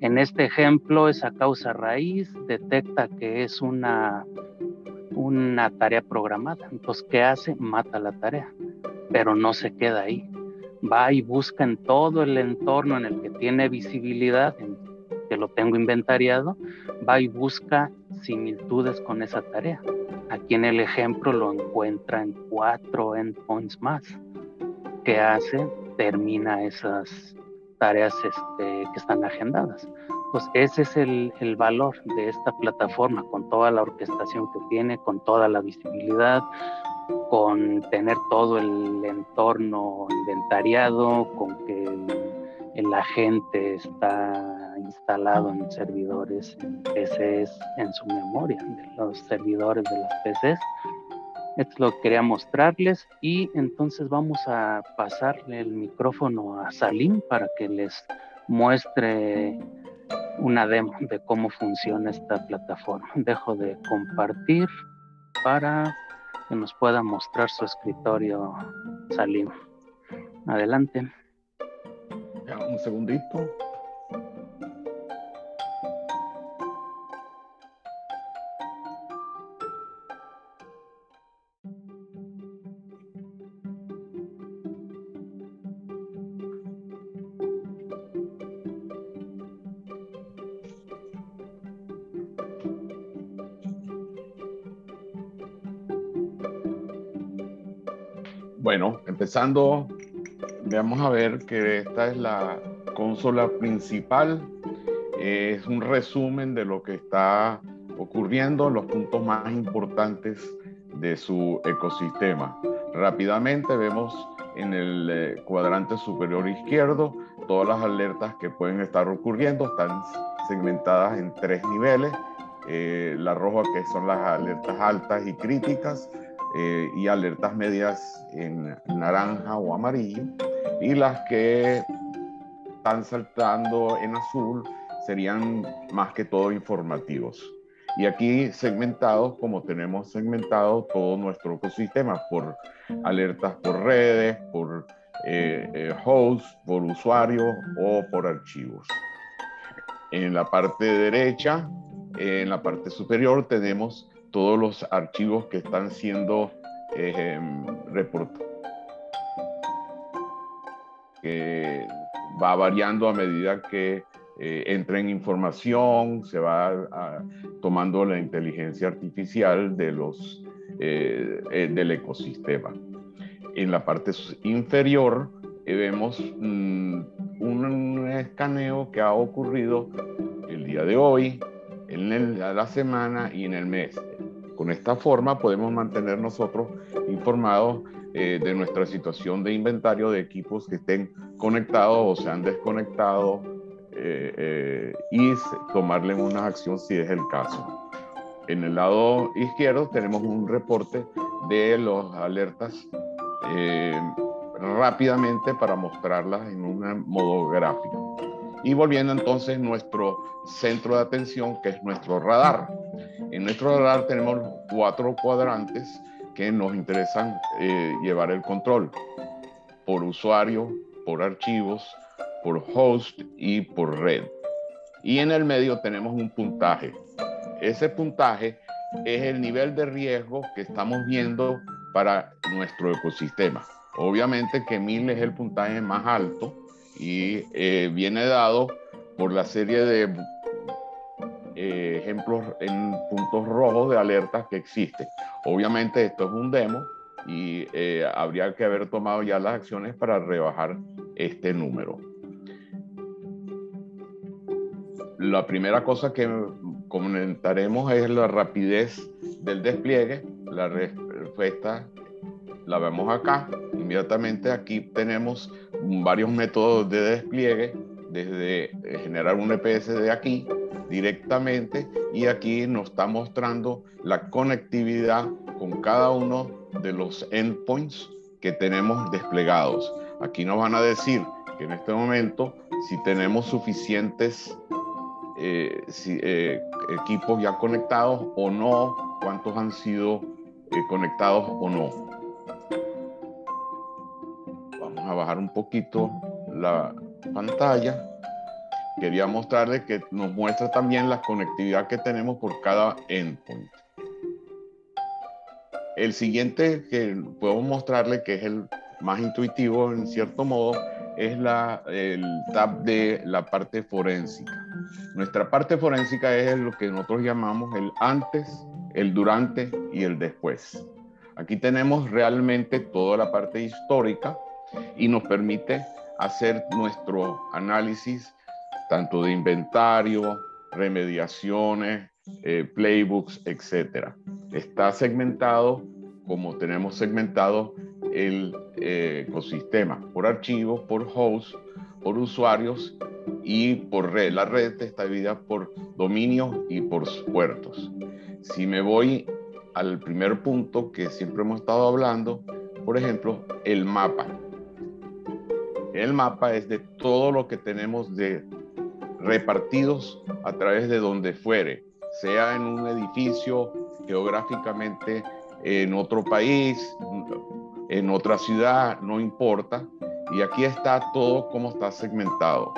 En este ejemplo, esa causa raíz detecta que es una, una tarea programada. Entonces, ¿qué hace? Mata la tarea, pero no se queda ahí. va y busca en todo el entorno en el que tiene visibilidad, que lo tengo inventariado, va y busca similitudes con esa tarea. Aquí en el ejemplo lo encuentra en cuatro endpoints más. ¿Qué hace? Termina esas tareas este, que están agendadas. Pues ese es el, el, valor de esta plataforma, con toda la orquestación que tiene, con toda la visibilidad, con tener todo el entorno inventariado, con que el, el agente está instalado en servidores en PCs en su memoria, de los servidores de los PCs. Esto lo quería mostrarles y entonces vamos a pasarle el micrófono a Salim para que les muestre una demo de cómo funciona esta plataforma. Dejo de compartir para que nos pueda mostrar su escritorio Salim. Adelante. Ya, un segundito. Empezando, vamos a ver que esta es la consola principal. Es un resumen de lo que está ocurriendo, los puntos más importantes de su ecosistema. Rápidamente vemos en el eh, cuadrante superior izquierdo todas las alertas que pueden estar ocurriendo. Están segmentadas en tres niveles. Eh, la roja que son las alertas altas y críticas, eh, y alertas medias en naranja o amarillo y las que están saltando en azul serían más que todo informativos. Y aquí segmentados como tenemos segmentado todo nuestro ecosistema por alertas por redes, por eh, eh, hosts, por usuarios o por archivos. En la parte derecha, en la parte superior tenemos todos los archivos que están siendo eh, reportados. Va variando a medida que eh, entra en información, se va tomando la inteligencia artificial de los, eh, eh, del ecosistema. En la parte inferior vemos mm, un, escaneo que ha ocurrido el día de hoy, en la semana y en el mes. Con esta forma podemos mantener nosotros informados eh, de nuestra situación de inventario de equipos que estén conectados o se han desconectado eh, eh, y tomarle una acción si es el caso. En el lado izquierdo tenemos un reporte de las alertas rápidamente para mostrarlas en un modo gráfico. Y volviendo entonces nuestro centro de atención, que es nuestro radar. En nuestro radar tenemos cuatro cuadrantes que nos interesan eh, llevar el control. Por usuario, por archivos, por host y por red. Y en el medio tenemos un puntaje. Ese puntaje es el nivel de riesgo que estamos viendo para nuestro ecosistema. Obviamente que 1000 es el puntaje más alto y eh, viene dado por la serie de eh, ejemplos en puntos rojos de alertas que existen. Obviamente esto es un demo y eh, habría que haber tomado ya las acciones para rebajar este número. La primera cosa que comentaremos es la rapidez del despliegue. La respuesta la vemos acá. Inmediatamente aquí tenemos varios métodos de despliegue, desde generar un EPS de aquí directamente y aquí nos está mostrando la conectividad con cada uno de los endpoints que tenemos desplegados. Aquí nos van a decir que en este momento si tenemos suficientes eh, eh, equipos ya conectados o no, cuántos han sido conectados o no a bajar un poquito la pantalla. Quería mostrarles que nos muestra también la conectividad que tenemos por cada endpoint. El siguiente que puedo mostrarle, que es el más intuitivo en cierto modo, es la, el tab de la parte forénsica. Nuestra parte forénsica es lo que nosotros llamamos el antes, el durante y el después. Aquí tenemos realmente toda la parte histórica y nos permite hacer nuestro análisis tanto de inventario, remediaciones, eh, playbooks, etc. Está segmentado como tenemos segmentado el eh, ecosistema por archivos, por hosts, por usuarios y por red. La red está dividida por dominios y por puertos. Si me voy al primer punto que siempre hemos estado hablando, por ejemplo, el mapa. El mapa es de todo lo que tenemos de repartidos a través de donde fuere, sea en un edificio geográficamente en otro país, en otra ciudad, no importa. Y aquí está todo como está segmentado.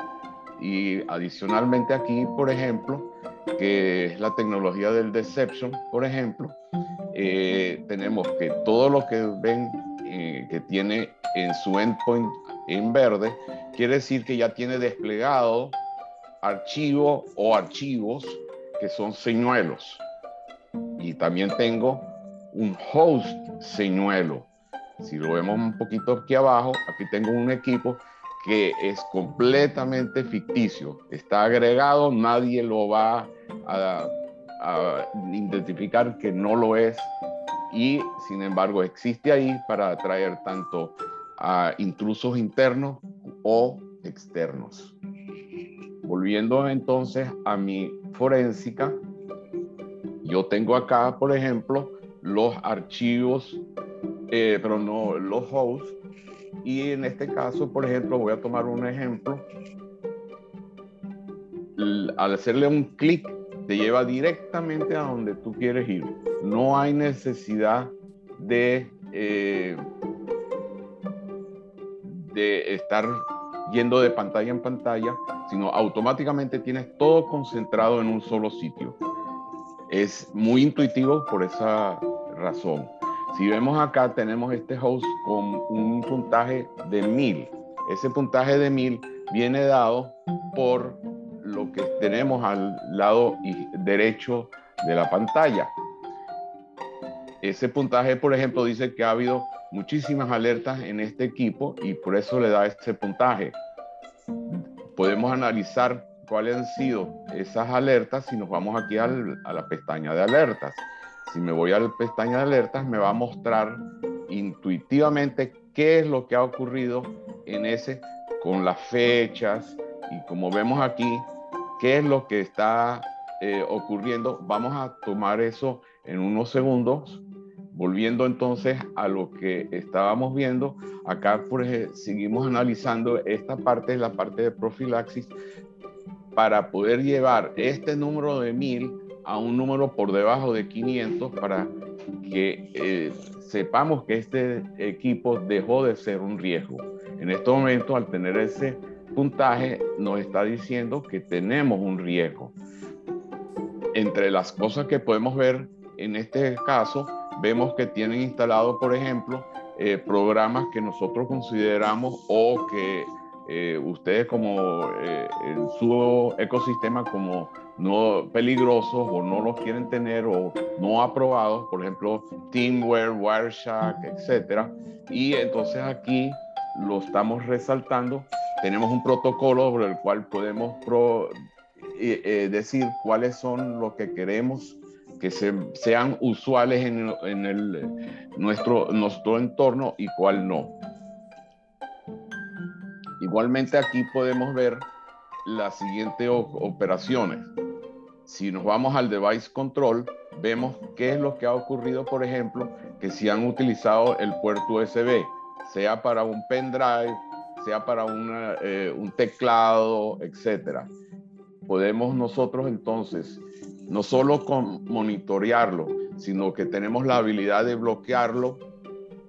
Y adicionalmente aquí, por ejemplo, que es la tecnología del deception, por ejemplo, eh, tenemos que todo lo que ven eh, que tiene en su endpoint en verde, quiere decir que ya tiene desplegado archivo o archivos que son señuelos. Y también tengo un host señuelo. Si lo vemos un poquito aquí abajo, aquí tengo un equipo que es completamente ficticio. Está agregado, nadie lo va a, identificar que no lo es y sin embargo existe ahí para atraer tanto a intrusos internos o externos. Volviendo entonces a mi forénsica, yo tengo acá, por ejemplo, los archivos, eh, pero no los hosts. Y en este caso, por ejemplo, voy a tomar un ejemplo. Al hacerle un clic, te lleva directamente a donde tú quieres ir. No hay necesidad de, eh, de estar yendo de pantalla en pantalla, sino automáticamente tienes todo concentrado en un solo sitio. Es muy intuitivo por esa razón. Si vemos acá, tenemos este host con un puntaje de 1000. Ese puntaje de 1000 viene dado por lo que tenemos al lado derecho de la pantalla. Ese puntaje, por ejemplo, dice que ha habido muchísimas alertas en este equipo y por eso le da ese puntaje. Podemos analizar cuáles han sido esas alertas si nos vamos aquí a la pestaña de alertas. Si me voy a la pestaña de alertas, me va a mostrar intuitivamente qué es lo que ha ocurrido en ese con las fechas y como vemos aquí, qué es lo que está eh, ocurriendo. Vamos a tomar eso en unos segundos. Volviendo entonces a lo que estábamos viendo, acá por seguimos analizando esta parte, la parte de profilaxis, para poder llevar este número de mil a un número por debajo de 500 para que eh, sepamos que este equipo dejó de ser un riesgo. En este momento, al tener ese puntaje, nos está diciendo que tenemos un riesgo. Entre las cosas que podemos ver en este caso, vemos que tienen instalado, por ejemplo, eh, programas que nosotros consideramos o que eh, ustedes como en su ecosistema como no peligrosos o no los quieren tener o no aprobados, por ejemplo, Teamware, Wireshark, etcétera. Y entonces aquí lo estamos resaltando. Tenemos un protocolo sobre el cual podemos eh, eh, decir cuáles son los que queremos que sean usuales en, el, nuestro, nuestro entorno y cuál no. Igualmente aquí podemos ver las siguientes operaciones. Si nos vamos al device control, vemos qué es lo que ha ocurrido, por ejemplo, que si han utilizado el puerto USB, sea para un pendrive, sea para eh, un teclado, etcétera. Podemos nosotros entonces no solo con monitorearlo, sino que tenemos la habilidad de bloquearlo,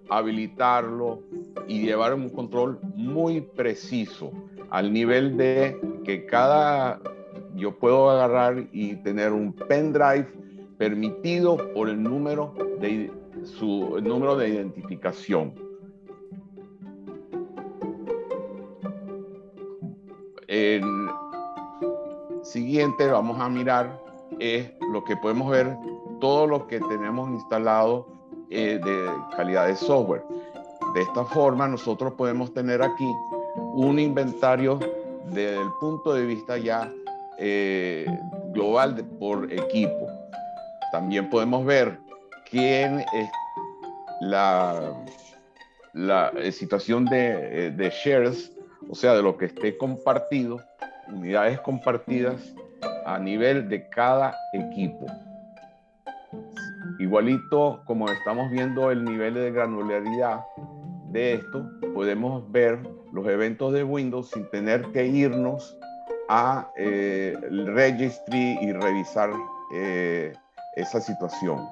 habilitarlo y llevar un control muy preciso al nivel de que cada yo puedo agarrar y tener un pendrive permitido por el número de su número de identificación. En, siguiente vamos a mirar es lo que podemos ver, todo lo que tenemos instalado eh, de calidad de software. De esta forma nosotros podemos tener aquí un inventario desde el punto de vista ya eh, global por equipo. También podemos ver quién es la, la eh, situación de, de shares, o sea, de lo que esté compartido, unidades compartidas a nivel de cada equipo. Igualito como estamos viendo el nivel de granularidad de esto, podemos ver los eventos de Windows sin tener que irnos a eh, registry y revisar eh, esa situación.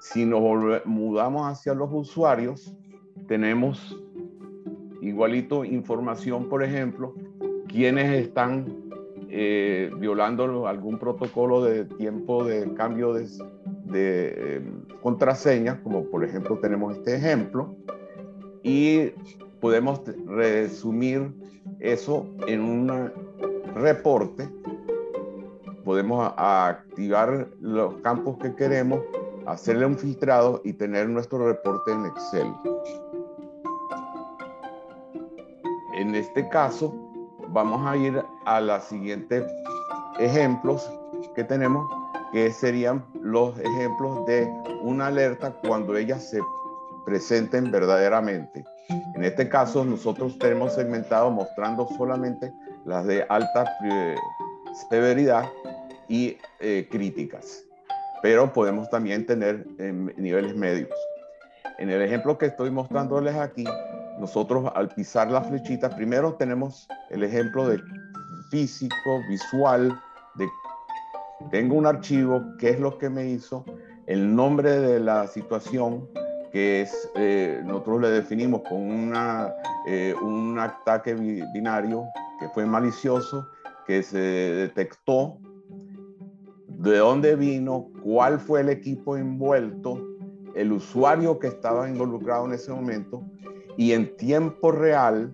Si nos mudamos hacia los usuarios, tenemos igualito información, por ejemplo, quienes están eh, violando algún protocolo de tiempo de cambio de, de contraseña, como por ejemplo tenemos este ejemplo, y podemos resumir eso en un reporte. Podemos activar los campos que queremos, hacerle un filtrado y tener nuestro reporte en Excel. En este caso, vamos a ir a los siguientes ejemplos que tenemos, que serían los ejemplos de una alerta cuando ella se presenten verdaderamente. En este caso, nosotros tenemos segmentado mostrando solamente las de alta severidad y eh, críticas, pero podemos también tener niveles medios. En el ejemplo que estoy mostrándoles aquí, nosotros al pisar la flechita, primero tenemos el ejemplo de físico, visual, de tengo un archivo, qué es lo que me hizo, el nombre de la situación, que es, eh, nosotros le definimos con una, eh, un ataque binario que fue malicioso, que se detectó de dónde vino, cuál fue el equipo envuelto, el usuario que estaba involucrado en ese momento y en tiempo real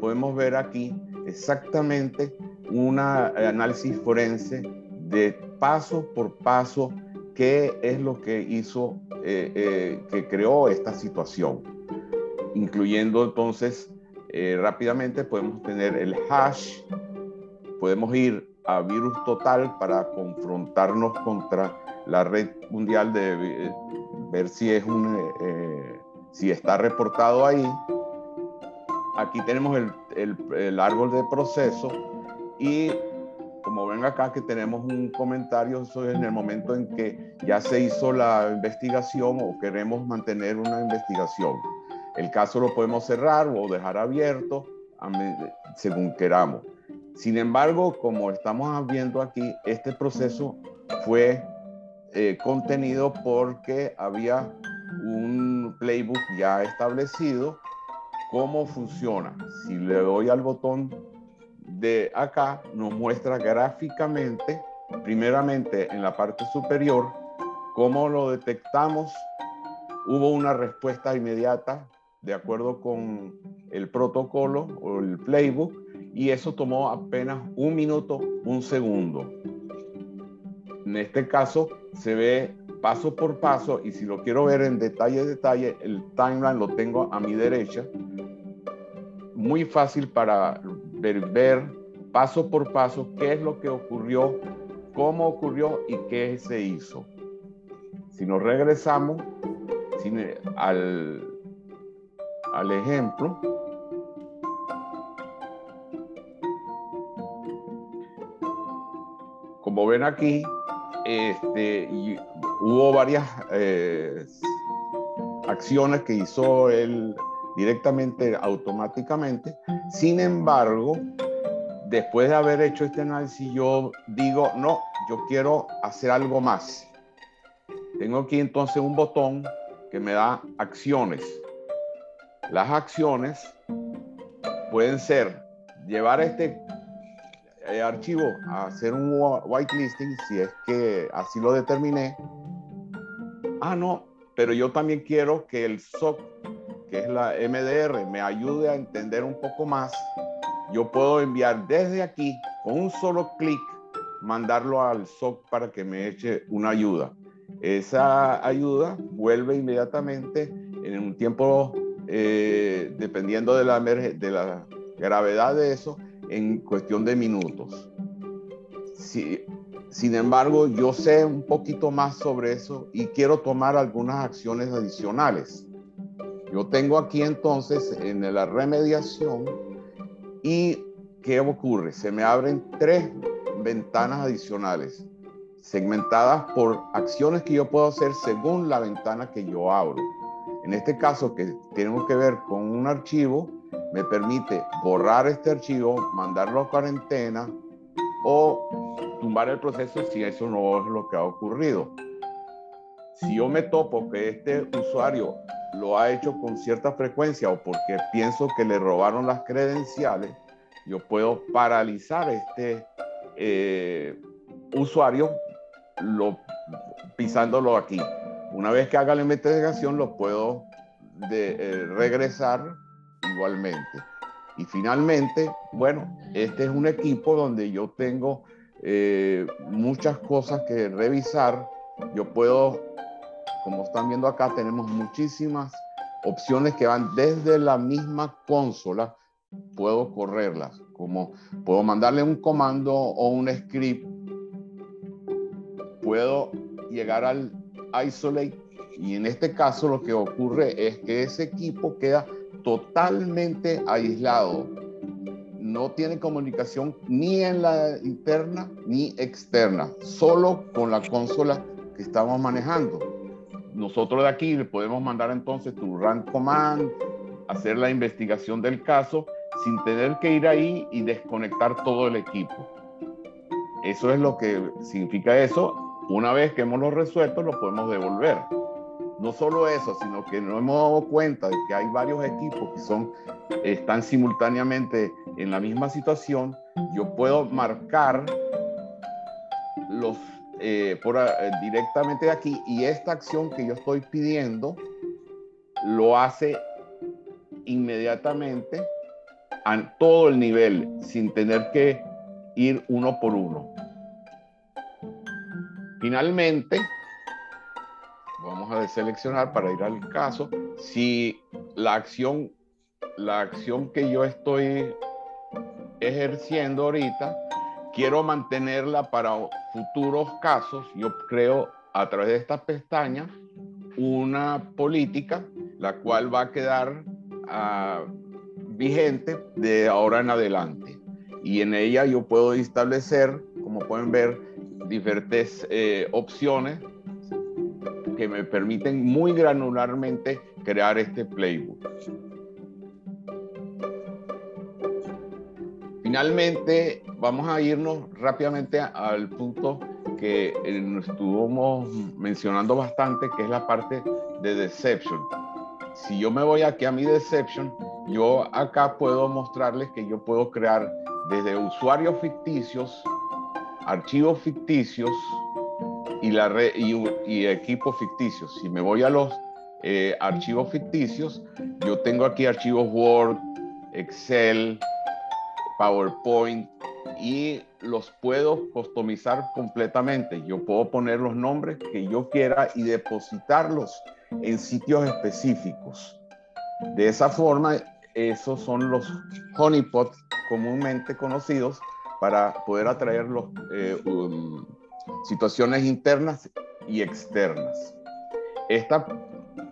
podemos ver aquí exactamente un análisis forense de paso por paso qué es lo que hizo, eh, eh, que creó esta situación, incluyendo entonces eh, rápidamente podemos tener el hash, podemos ir a virus total para confrontarnos contra la red mundial de ver si es un si está reportado ahí. Aquí tenemos el, el, árbol de proceso y como ven acá que tenemos un comentario, eso en el momento en que ya se hizo la investigación o queremos mantener una investigación. El caso lo podemos cerrar o dejar abierto según queramos. Sin embargo, como estamos viendo aquí, este proceso fue eh, contenido porque había un playbook ya establecido. ¿Cómo funciona? Si le doy al botón de acá nos muestra gráficamente, primeramente en la parte superior, cómo lo detectamos. Hubo una respuesta inmediata de acuerdo con el protocolo o el playbook y eso tomó apenas un minuto, un segundo. En este caso se ve paso por paso y si lo quiero ver en detalle, detalle, el timeline lo tengo a mi derecha. Muy fácil para ver, paso por paso qué es lo que ocurrió, cómo ocurrió y qué se hizo. Si nos regresamos al, al ejemplo, como ven aquí, este, hubo varias eh, acciones que hizo él directamente, automáticamente. Sin embargo, después de haber hecho este análisis, yo digo, no, yo quiero hacer algo más. Tengo aquí entonces un botón que me da acciones. Las acciones pueden ser llevar este eh, archivo a hacer un whitelisting si es que así lo determiné. Ah, no, pero yo también quiero que el SOC que es la MDR, me ayude a entender un poco más yo puedo enviar desde aquí, con un solo clic, mandarlo al SOC para que me eche una ayuda. Esa ayuda vuelve inmediatamente en un tiempo, eh, dependiendo de la, gravedad de eso, en cuestión de minutos. Si, sin embargo, yo sé un poquito más sobre eso y quiero tomar algunas acciones adicionales. Yo tengo aquí entonces en la remediación y ¿qué ocurre? Se me abren tres ventanas adicionales segmentadas por acciones que yo puedo hacer según la ventana que yo abro. En este caso, que tenemos que ver con un archivo, me permite borrar este archivo, mandarlo a cuarentena o tumbar el proceso si eso no es lo que ha ocurrido. Si yo me topo que este usuario lo ha hecho con cierta frecuencia o porque pienso que le robaron las credenciales, yo puedo paralizar este eh, usuario lo, pisándolo aquí. Una vez que haga la investigación, lo puedo de, eh, regresar igualmente. Y finalmente, bueno, este es un equipo donde yo tengo eh, muchas cosas que revisar. Yo puedo, como están viendo acá, tenemos muchísimas opciones que van desde la misma consola. Puedo correrlas, como puedo mandarle un comando o un script puedo llegar al isolate y en este caso lo que ocurre es que ese equipo queda totalmente aislado. No tiene comunicación ni en la interna ni externa, solo con la consola que estamos manejando. Nosotros de aquí le podemos mandar entonces tu run command, hacer la investigación del caso sin tener que ir ahí y desconectar todo el equipo. Eso es lo que significa eso una vez que hemos lo resuelto, lo podemos devolver. No solo eso, sino que nos hemos dado cuenta de que hay varios equipos que son, están simultáneamente en la misma situación. Yo puedo marcar los eh, por, eh, directamente de aquí y esta acción que yo estoy pidiendo lo hace inmediatamente a todo el nivel sin tener que ir uno por uno. Finalmente, vamos a deseleccionar para ir al caso, si la acción, la acción que yo estoy ejerciendo ahorita, quiero mantenerla para futuros casos, yo creo a través de esta pestaña una política la cual va a quedar ah, vigente de ahora en adelante. Y en ella yo puedo establecer, como pueden ver, diferentes eh, opciones que me permiten muy granularmente crear este playbook. Finalmente, vamos a irnos rápidamente al punto que eh, estuvimos mencionando bastante, que es la parte de deception. Si yo me voy aquí a mi deception, yo acá puedo mostrarles que yo puedo crear desde usuarios ficticios archivos ficticios y, la y, equipos ficticios. Si me voy a los eh, archivos ficticios, yo tengo aquí archivos Word, Excel, PowerPoint y los puedo customizar completamente. Yo puedo poner los nombres que yo quiera y depositarlos en sitios específicos. De esa forma, esos son los honeypots comúnmente conocidos para poder atraer los, eh, um, situaciones internas y externas. Esta,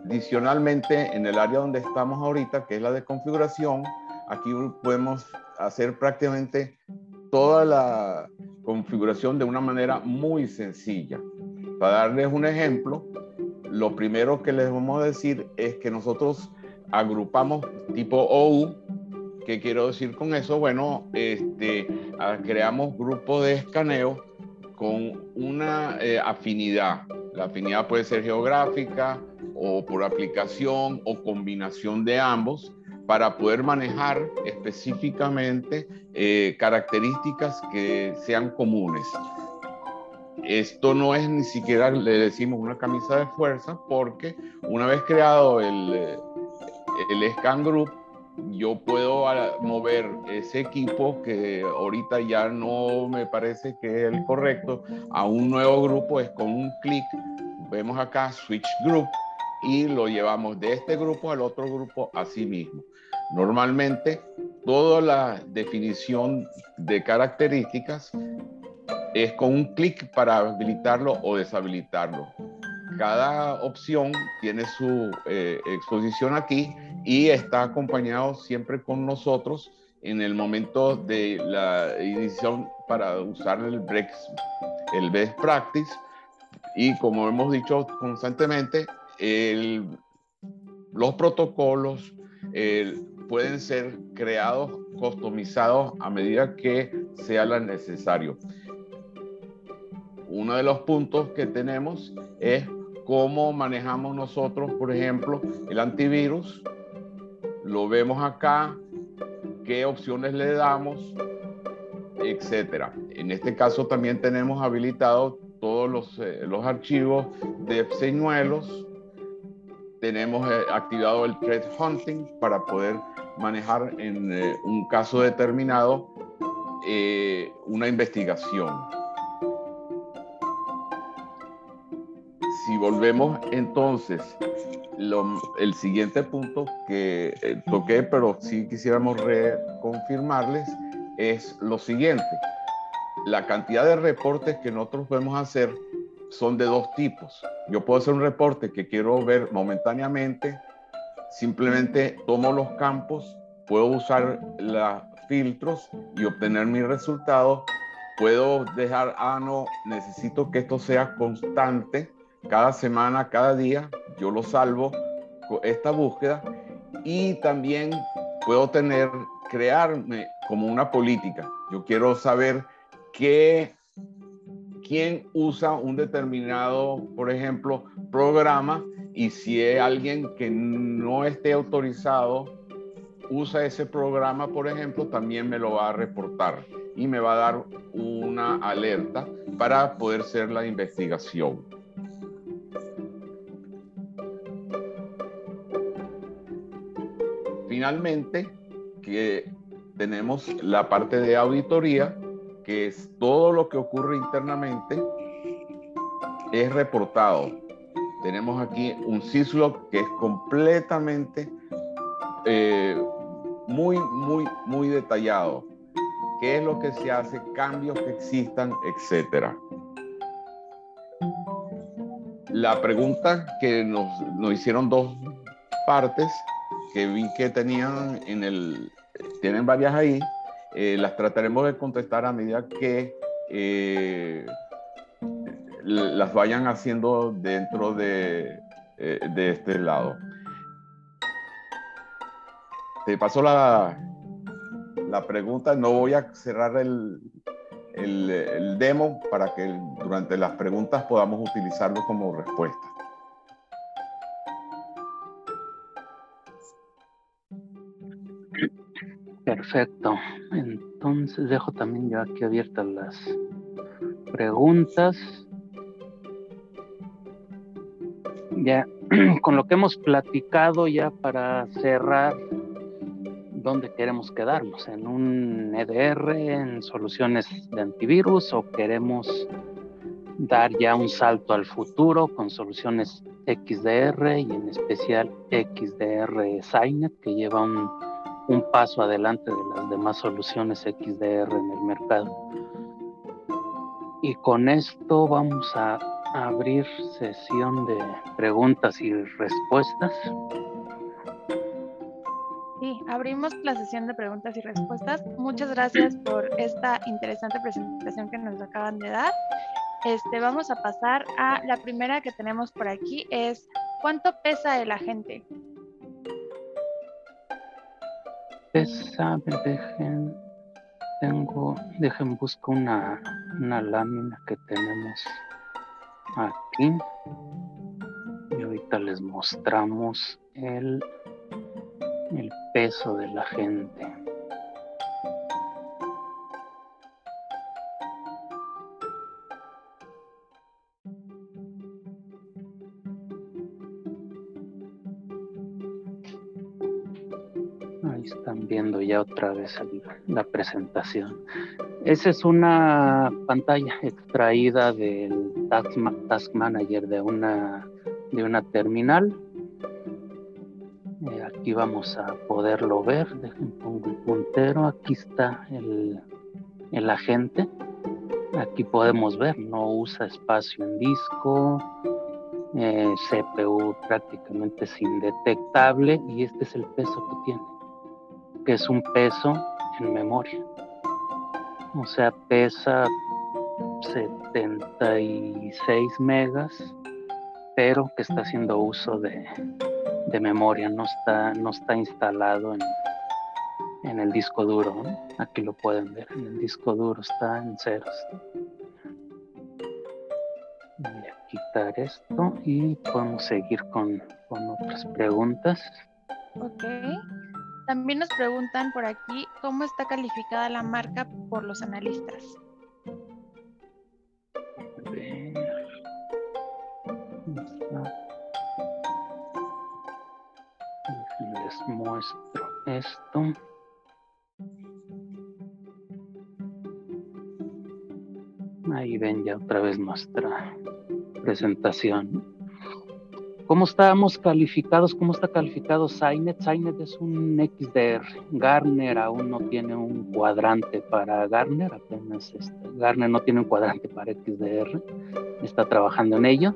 adicionalmente, en el área donde estamos ahorita, que es la de configuración, aquí podemos hacer prácticamente toda la configuración de una manera muy sencilla. Para darles un ejemplo, lo primero que les vamos a decir es que nosotros agrupamos tipo OU ¿Qué quiero decir con eso? Bueno, este, ah, creamos grupos de escaneo con una eh, afinidad. La afinidad puede ser geográfica o por aplicación o combinación de ambos para poder manejar específicamente eh, características que sean comunes. Esto no es ni siquiera, le decimos, una camisa de fuerza, porque una vez creado el, el Scan Group, yo puedo mover ese equipo que ahorita ya no me parece que es el correcto a un nuevo grupo, es con un clic, vemos acá Switch Group y lo llevamos de este grupo al otro grupo así mismo. Normalmente, toda la definición de características es con un clic para habilitarlo o deshabilitarlo. Cada opción tiene su eh, exposición aquí y está acompañado siempre con nosotros en el momento de la edición para usar el, el best practice. Y como hemos dicho constantemente, los protocolos pueden ser creados, customizados a medida que sea necesario. Uno de los puntos que tenemos es cómo manejamos nosotros, por ejemplo, el antivirus. Lo vemos acá, qué opciones le damos, etcétera. En este caso también tenemos habilitado todos los, eh, los archivos de señuelos. Tenemos eh, activado el threat hunting para poder manejar en eh, un caso determinado una investigación. Si volvemos entonces, el siguiente punto que eh, toqué, pero sí quisiéramos reconfirmarles, es lo siguiente. La cantidad de reportes que nosotros podemos hacer son de dos tipos. Yo puedo hacer un reporte que quiero ver momentáneamente, simplemente tomo los campos, puedo usar los filtros y obtener mis resultados. Puedo dejar, ah, no, necesito que esto sea constante cada semana, cada día, yo lo salvo esta búsqueda y también puedo tener, crearme como una política. Yo quiero saber qué, quién usa un determinado, por ejemplo, programa y si es alguien que no esté autorizado usa ese programa, por ejemplo, también me lo va a reportar y me va a dar una alerta para poder hacer la investigación. Finalmente, que tenemos la parte de auditoría, que es todo lo que ocurre internamente, es reportado. Tenemos aquí un syslog que es completamente eh, muy, muy, muy detallado. ¿Qué es lo que se hace? Cambios que existan, etcétera. La pregunta que nos, nos hicieron dos partes que vi que tenían en el, tienen varias ahí, eh, las trataremos de contestar a medida que eh, las vayan haciendo dentro de, eh, de este lado. Te paso la, la pregunta, no voy a cerrar el, el, el demo para que durante las preguntas podamos utilizarlo como respuesta. Perfecto. Entonces dejo también ya aquí abiertas las preguntas. Ya [CLEARS THROAT] con lo que hemos platicado ya para cerrar, ¿dónde queremos quedarnos? ¿En un EDR, en soluciones de antivirus o queremos dar ya un salto al futuro con soluciones XDR y en especial XDR Signet que lleva un un paso adelante de las demás soluciones XDR en el mercado. Y con esto vamos a abrir sesión de preguntas y respuestas. Sí, abrimos la sesión de preguntas y respuestas. Muchas gracias por esta interesante presentación que nos acaban de dar. Este, vamos a pasar a la primera que tenemos por aquí, es ¿cuánto pesa el agente? Pesa, dejen, tengo, dejen busco una, una lámina que tenemos aquí. Y ahorita les mostramos el, el peso de la gente. Viendo ya otra vez la presentación. Esa es una pantalla extraída del Task, Manager de una, de una terminal. Eh, aquí vamos a poderlo ver. Dejen pongo el puntero. Aquí está el, el agente. Aquí podemos ver, no usa espacio en disco, eh, CPU prácticamente es indetectable y este es el peso que tiene que es un peso en memoria. O sea, pesa 76 megas, pero que está haciendo uso de, memoria, no está, no está instalado en, en el disco duro. Aquí lo pueden ver, en el disco duro está en ceros. Voy a quitar esto y podemos seguir con, con otras preguntas. Ok. También nos preguntan por aquí cómo está calificada la marca por los analistas. Les muestro esto. Ahí ven ya otra vez nuestra presentación. ¿Cómo estamos calificados? ¿Cómo está calificado Sainet? Sainet es un XDR. Garner aún no tiene un cuadrante para Garner, apenas este, Garner no tiene un cuadrante para XDR, está trabajando en ello.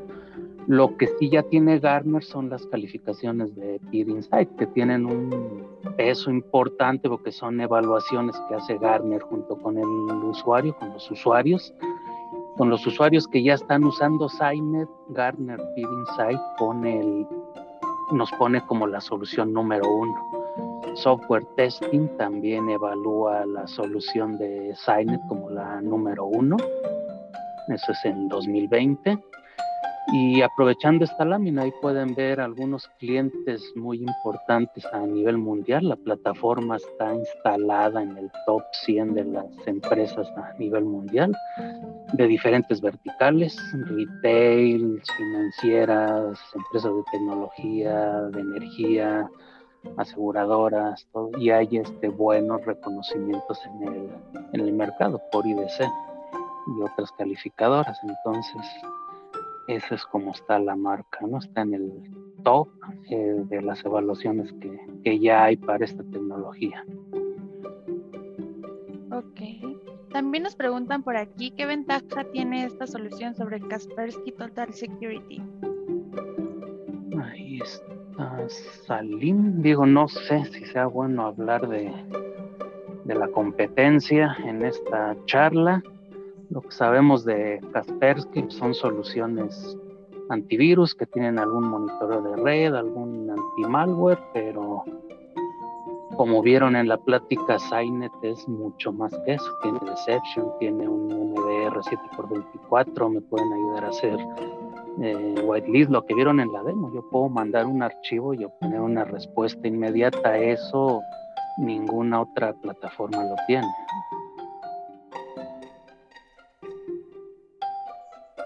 Lo que sí ya tiene Garner son las calificaciones de Peer Insight, que tienen un peso importante porque son evaluaciones que hace Garner junto con el usuario, con los usuarios con los usuarios que ya están usando Signet, Gartner Peer Insight pone el, nos pone como la solución número uno. Software Testing también evalúa la solución de Signet como la número uno. Eso es en 2020. Y aprovechando esta lámina, ahí pueden ver algunos clientes muy importantes a nivel mundial. La plataforma está instalada en el top 100 de las empresas a nivel mundial, de diferentes verticales, retail, financieras, empresas de tecnología, de energía, aseguradoras, y hay este, buenos reconocimientos en el, en el mercado por IDC y otras calificadoras. Entonces, esa es como está la marca, ¿no? Está en el top eh, de las evaluaciones que, que, ya hay para esta tecnología. Ok. También nos preguntan por aquí, ¿qué ventaja tiene esta solución sobre Kaspersky Total Security? Ahí está Salim. Digo, no sé si sea bueno hablar de, de la competencia en esta charla lo que sabemos de Kaspersky son soluciones antivirus que tienen algún monitoreo de red, algún anti-malware, pero como vieron en la plática, Signet es mucho más que eso. Tiene Deception, tiene un MDR 7x24, me pueden ayudar a hacer eh, whitelist, lo que vieron en la demo. Yo puedo mandar un archivo y obtener una respuesta inmediata. Eso ninguna otra plataforma lo tiene.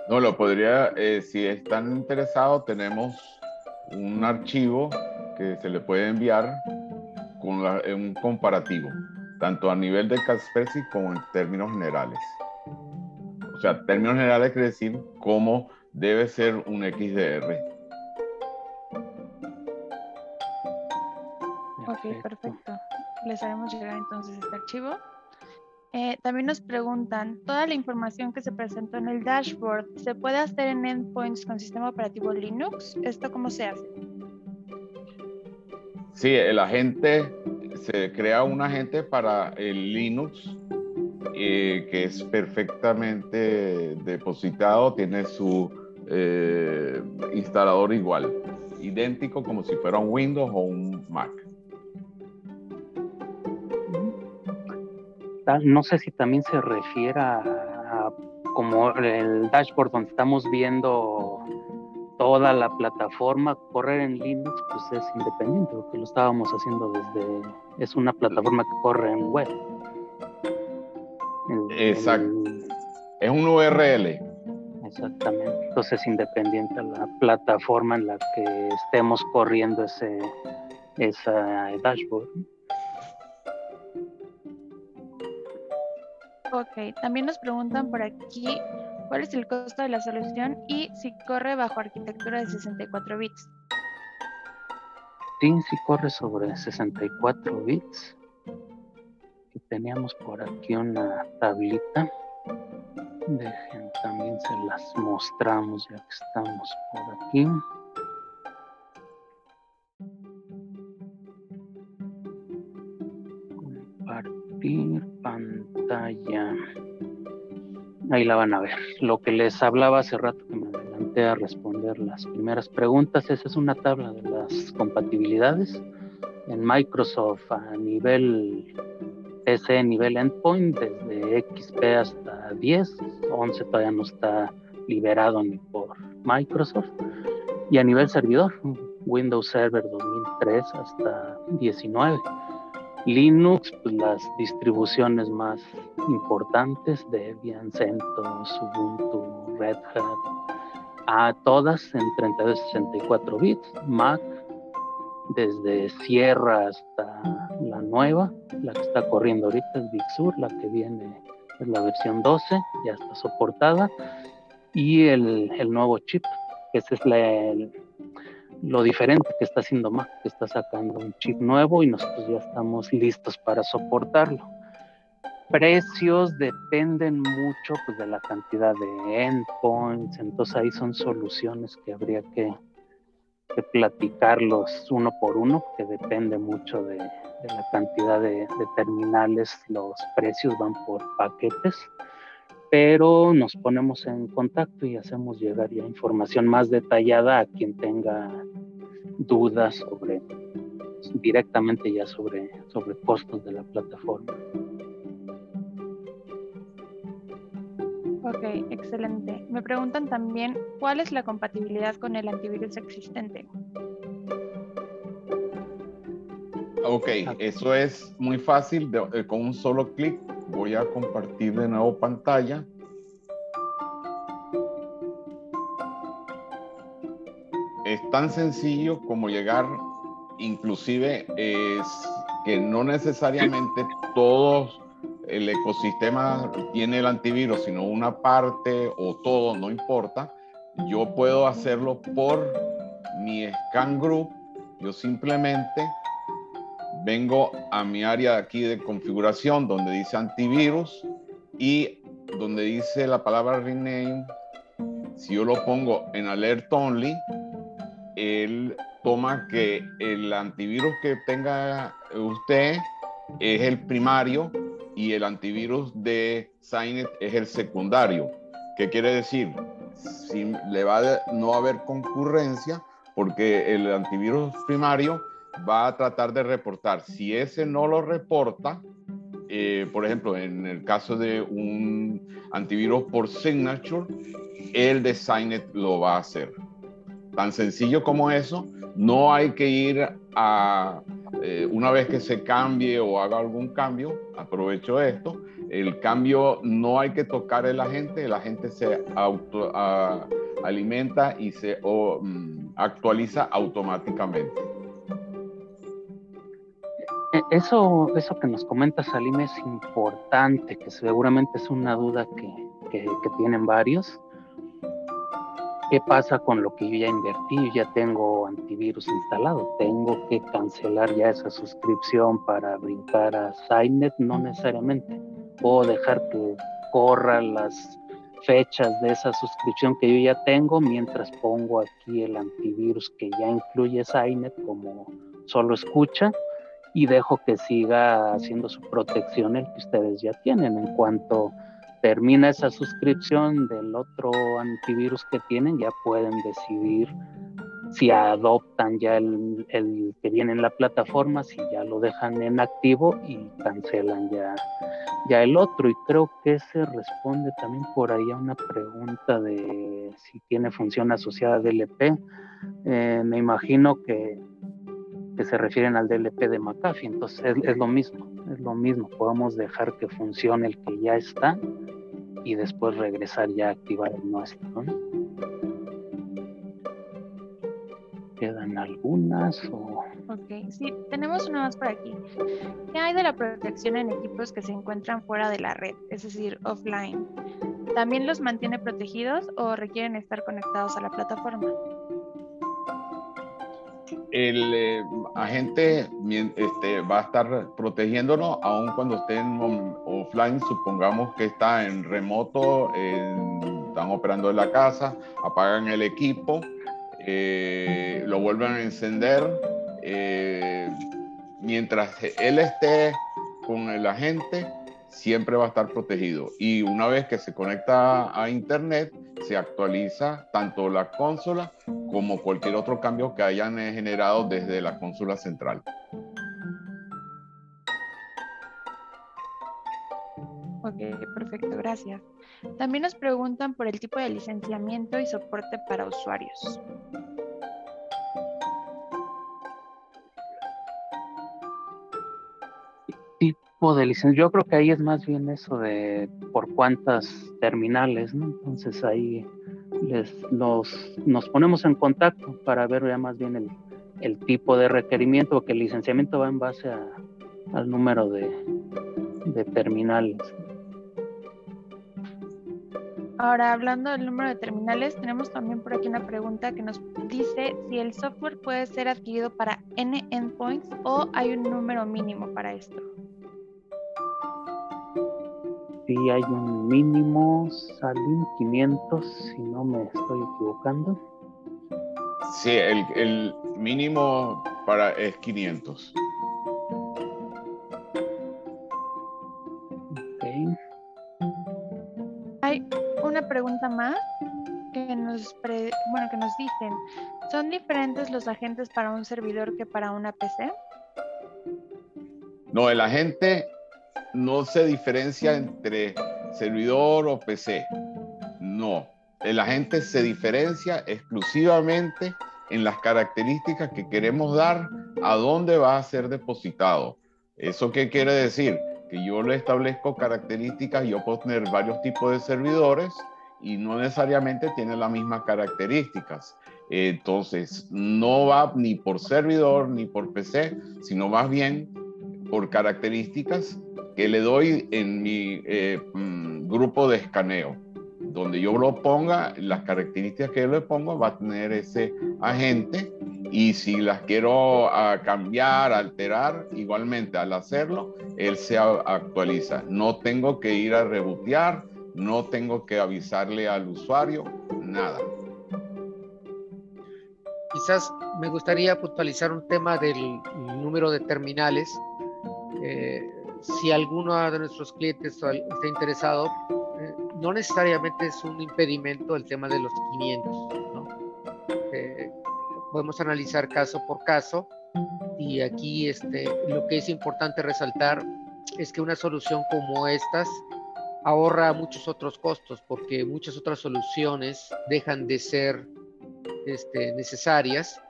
No, lo podría, eh, si están interesados, tenemos un archivo que se le puede enviar con un comparativo, tanto a nivel de Kaspersky como en términos generales. O sea, términos generales quiere decir cómo debe ser un XDR. Ok, perfecto. Les haremos llegar entonces este archivo. Eh, también nos preguntan, ¿toda la información que se presentó en el dashboard se puede hacer en endpoints con sistema operativo Linux? ¿Esto cómo se hace? Sí, el agente, se crea un agente para el Linux eh, que es perfectamente depositado, tiene su eh, instalador igual, idéntico como si fuera un Windows o un Mac. No sé si también se refiere a, como el dashboard donde estamos viendo toda la plataforma, correr en Linux pues es independiente, porque lo estábamos haciendo desde, es una plataforma que corre en web. Exacto. es un URL. Exactamente. Entonces es independiente a la plataforma en la que estemos corriendo ese esa dashboard. Ok, también nos preguntan por aquí cuál es el costo de la solución y si corre bajo arquitectura de 64 bits. Sí, sí corre sobre 64 bits. Y teníamos por aquí una tablita. Dejen, también se las mostramos ya que estamos por aquí. Ahí la van a ver. Lo que les hablaba hace rato que me adelanté a responder las primeras preguntas, esa es una tabla de las compatibilidades en Microsoft a nivel ese nivel endpoint desde XP hasta 10, 11 todavía no está liberado ni por Microsoft. Y a nivel servidor, Windows Server 2003 hasta 19. Linux, pues las distribuciones más importantes, Debian, CentOS, Ubuntu, Red Hat, a todas en 32 64 bits, Mac desde Sierra hasta la nueva, la que está corriendo ahorita es Big Sur, la que viene es la versión 12, ya está soportada, y el, nuevo chip, que ese es la, lo diferente que está haciendo Mac, que está sacando un chip nuevo y nosotros ya estamos listos para soportarlo. Precios dependen mucho pues, de la cantidad de endpoints, entonces ahí son soluciones que habría que, que platicarlos uno por uno, que depende mucho de, la cantidad de, terminales, los precios van por paquetes, pero nos ponemos en contacto y hacemos llegar ya información más detallada a quien tenga dudas sobre directamente ya sobre, sobre costos de la plataforma. Ok, excelente. Me preguntan también cuál es la compatibilidad con el antivirus existente. Ok, eso es muy fácil. Eh, con un solo clic voy a compartir de nuevo pantalla. Es tan sencillo como llegar, inclusive es que no necesariamente todos el ecosistema tiene el antivirus, sino una parte o todo, no importa, yo puedo hacerlo por mi scan group. Yo simplemente vengo a mi área aquí de configuración donde dice antivirus y donde dice la palabra rename. Si yo lo pongo en alert only, él toma que el antivirus que tenga usted es el primario y el antivirus de Signet es el secundario. ¿Qué quiere decir? Si le va a no haber concurrencia porque el antivirus primario va a tratar de reportar. Si ese no lo reporta, eh, por ejemplo, en el caso de un antivirus por signature, el de Signet lo va a hacer. Tan sencillo como eso, no hay que ir a eh, una vez que se cambie o haga algún cambio, aprovecho esto, el cambio no hay que tocar el agente, el agente se auto, alimenta y se mm, actualiza automáticamente. E, eso, eso que nos comenta Salim es importante, que seguramente es una duda que, que tienen varios. ¿Qué pasa con lo que yo ya invertí? Yo ya tengo antivirus instalado. ¿Tengo que cancelar ya esa suscripción para brincar a Signet? No necesariamente. Puedo dejar que corran las fechas de esa suscripción que yo ya tengo mientras pongo aquí el antivirus que ya incluye Signet como solo escucha y dejo que siga haciendo su protección el que ustedes ya tienen en cuanto termina esa suscripción del otro antivirus que tienen, ya pueden decidir si adoptan ya el, que viene en la plataforma, si ya lo dejan en activo y cancelan ya, ya el otro. Y creo que se responde también por ahí a una pregunta de si tiene función asociada a DLP. Eh, me imagino que, que, se refieren al DLP de McAfee, entonces es, es lo mismo, es lo mismo. Podemos dejar que funcione el que ya está y después regresar ya a activar el nuestro. ¿no? ¿Quedan algunas? O... Ok, sí, tenemos una más por aquí. ¿Qué hay de la protección en equipos que se encuentran fuera de la red, es decir, offline? ¿También los mantiene protegidos o requieren estar conectados a la plataforma? El eh, agente este, va a estar protegiéndonos aun cuando estén offline, supongamos que está en remoto, están operando en la casa, apagan el equipo, eh, lo vuelven a encender eh, mientras él esté con el agente, siempre va a estar protegido. Y una vez que se conecta a Internet, se actualiza tanto la consola como cualquier otro cambio que hayan generado desde la consola central. Ok, perfecto, gracias. También nos preguntan por el tipo de licenciamiento y soporte para usuarios. De licencia. Yo creo que ahí es más bien eso de por cuántas terminales, ¿no? Entonces ahí les, nos, ponemos en contacto para ver ya más bien el, el tipo de requerimiento, porque el licenciamiento va en base a, al número de, de terminales. Ahora, hablando del número de terminales, tenemos también por aquí una pregunta que nos dice si el software puede ser adquirido para N endpoints o hay un número mínimo para esto sí hay un mínimo, salen 500, si no me estoy equivocando. Sí, el, mínimo para es 500. Hay una pregunta más que nos, bueno, que nos dicen, ¿son diferentes los agentes para un servidor que para una PC? No, el agente no se diferencia entre servidor o PC. No, el agente se diferencia exclusivamente en las características que queremos dar a dónde va a ser depositado. ¿Eso qué quiere decir? Que yo le establezco características, yo puedo tener varios tipos de servidores y no necesariamente tienen las mismas características. Entonces, no va ni por servidor ni por PC, sino más bien por características que le doy en mi eh, mm, grupo de escaneo. Donde yo lo ponga, las características que yo le pongo va a tener ese agente y si las quiero ah, cambiar, alterar, igualmente al hacerlo, él se actualiza. No tengo que ir a rebotear, no tengo que avisarle al usuario, nada. Quizás me gustaría puntualizar un tema del número de terminales. Eh, si alguno de nuestros clientes está interesado, eh, no necesariamente es un impedimento el tema de los 500. ¿no? Eh, podemos analizar caso por caso y aquí este, lo que es importante resaltar es que una solución como estas ahorra muchos otros costos porque muchas otras soluciones dejan de ser este, necesarias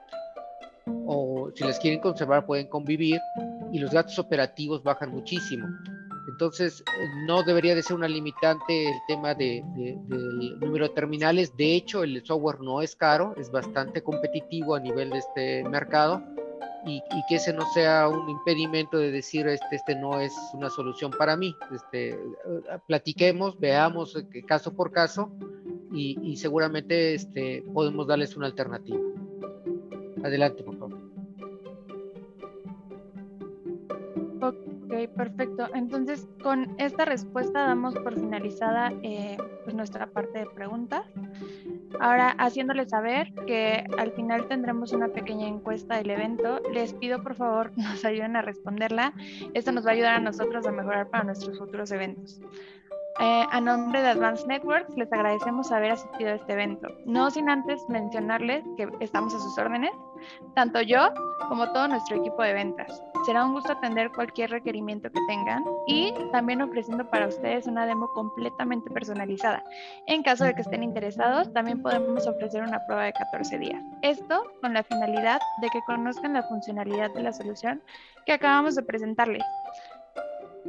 o si las quieren conservar pueden convivir y los datos operativos bajan muchísimo. Entonces, no debería de ser una limitante el tema de, del número de terminales. De hecho, el software no es caro, es bastante competitivo a nivel de este mercado y, que ese no sea un impedimento de decir este, este no es una solución para mí. Este, platiquemos, veamos eh, caso por caso y, y seguramente este, podemos darles una alternativa. Adelante, por favor. Perfecto. Entonces, con esta respuesta damos por finalizada eh, pues nuestra parte de preguntas. Ahora, haciéndoles saber que al final tendremos una pequeña encuesta del evento, les pido por favor [LAUGHS] nos ayuden a responderla. Esto nos va a ayudar a nosotros a mejorar para nuestros futuros eventos. Eh, a nombre de Advanced Networks, les agradecemos haber asistido a este evento. No sin antes mencionarles que estamos a sus órdenes, tanto yo como todo nuestro equipo de ventas. Será un gusto atender cualquier requerimiento que tengan y también ofreciendo para ustedes una demo completamente personalizada. En caso de que estén interesados, también podemos ofrecer una prueba de 14 días. Esto con la finalidad de que conozcan la funcionalidad de la solución que acabamos de presentarles.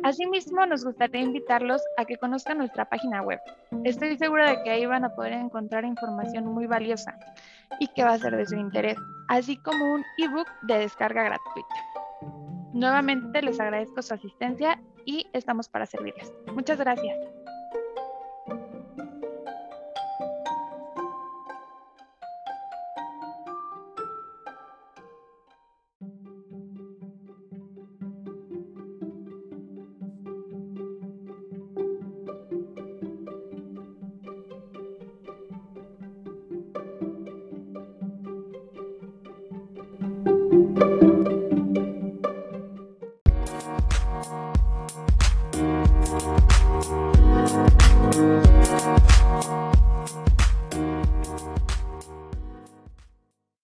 Asimismo, nos gustaría invitarlos a que conozcan nuestra página web. Estoy segura de que ahí van a poder encontrar información muy valiosa y que va a ser de su interés, así como un ebook de descarga gratuita. Nuevamente les agradezco su asistencia y estamos para servirles. Muchas gracias.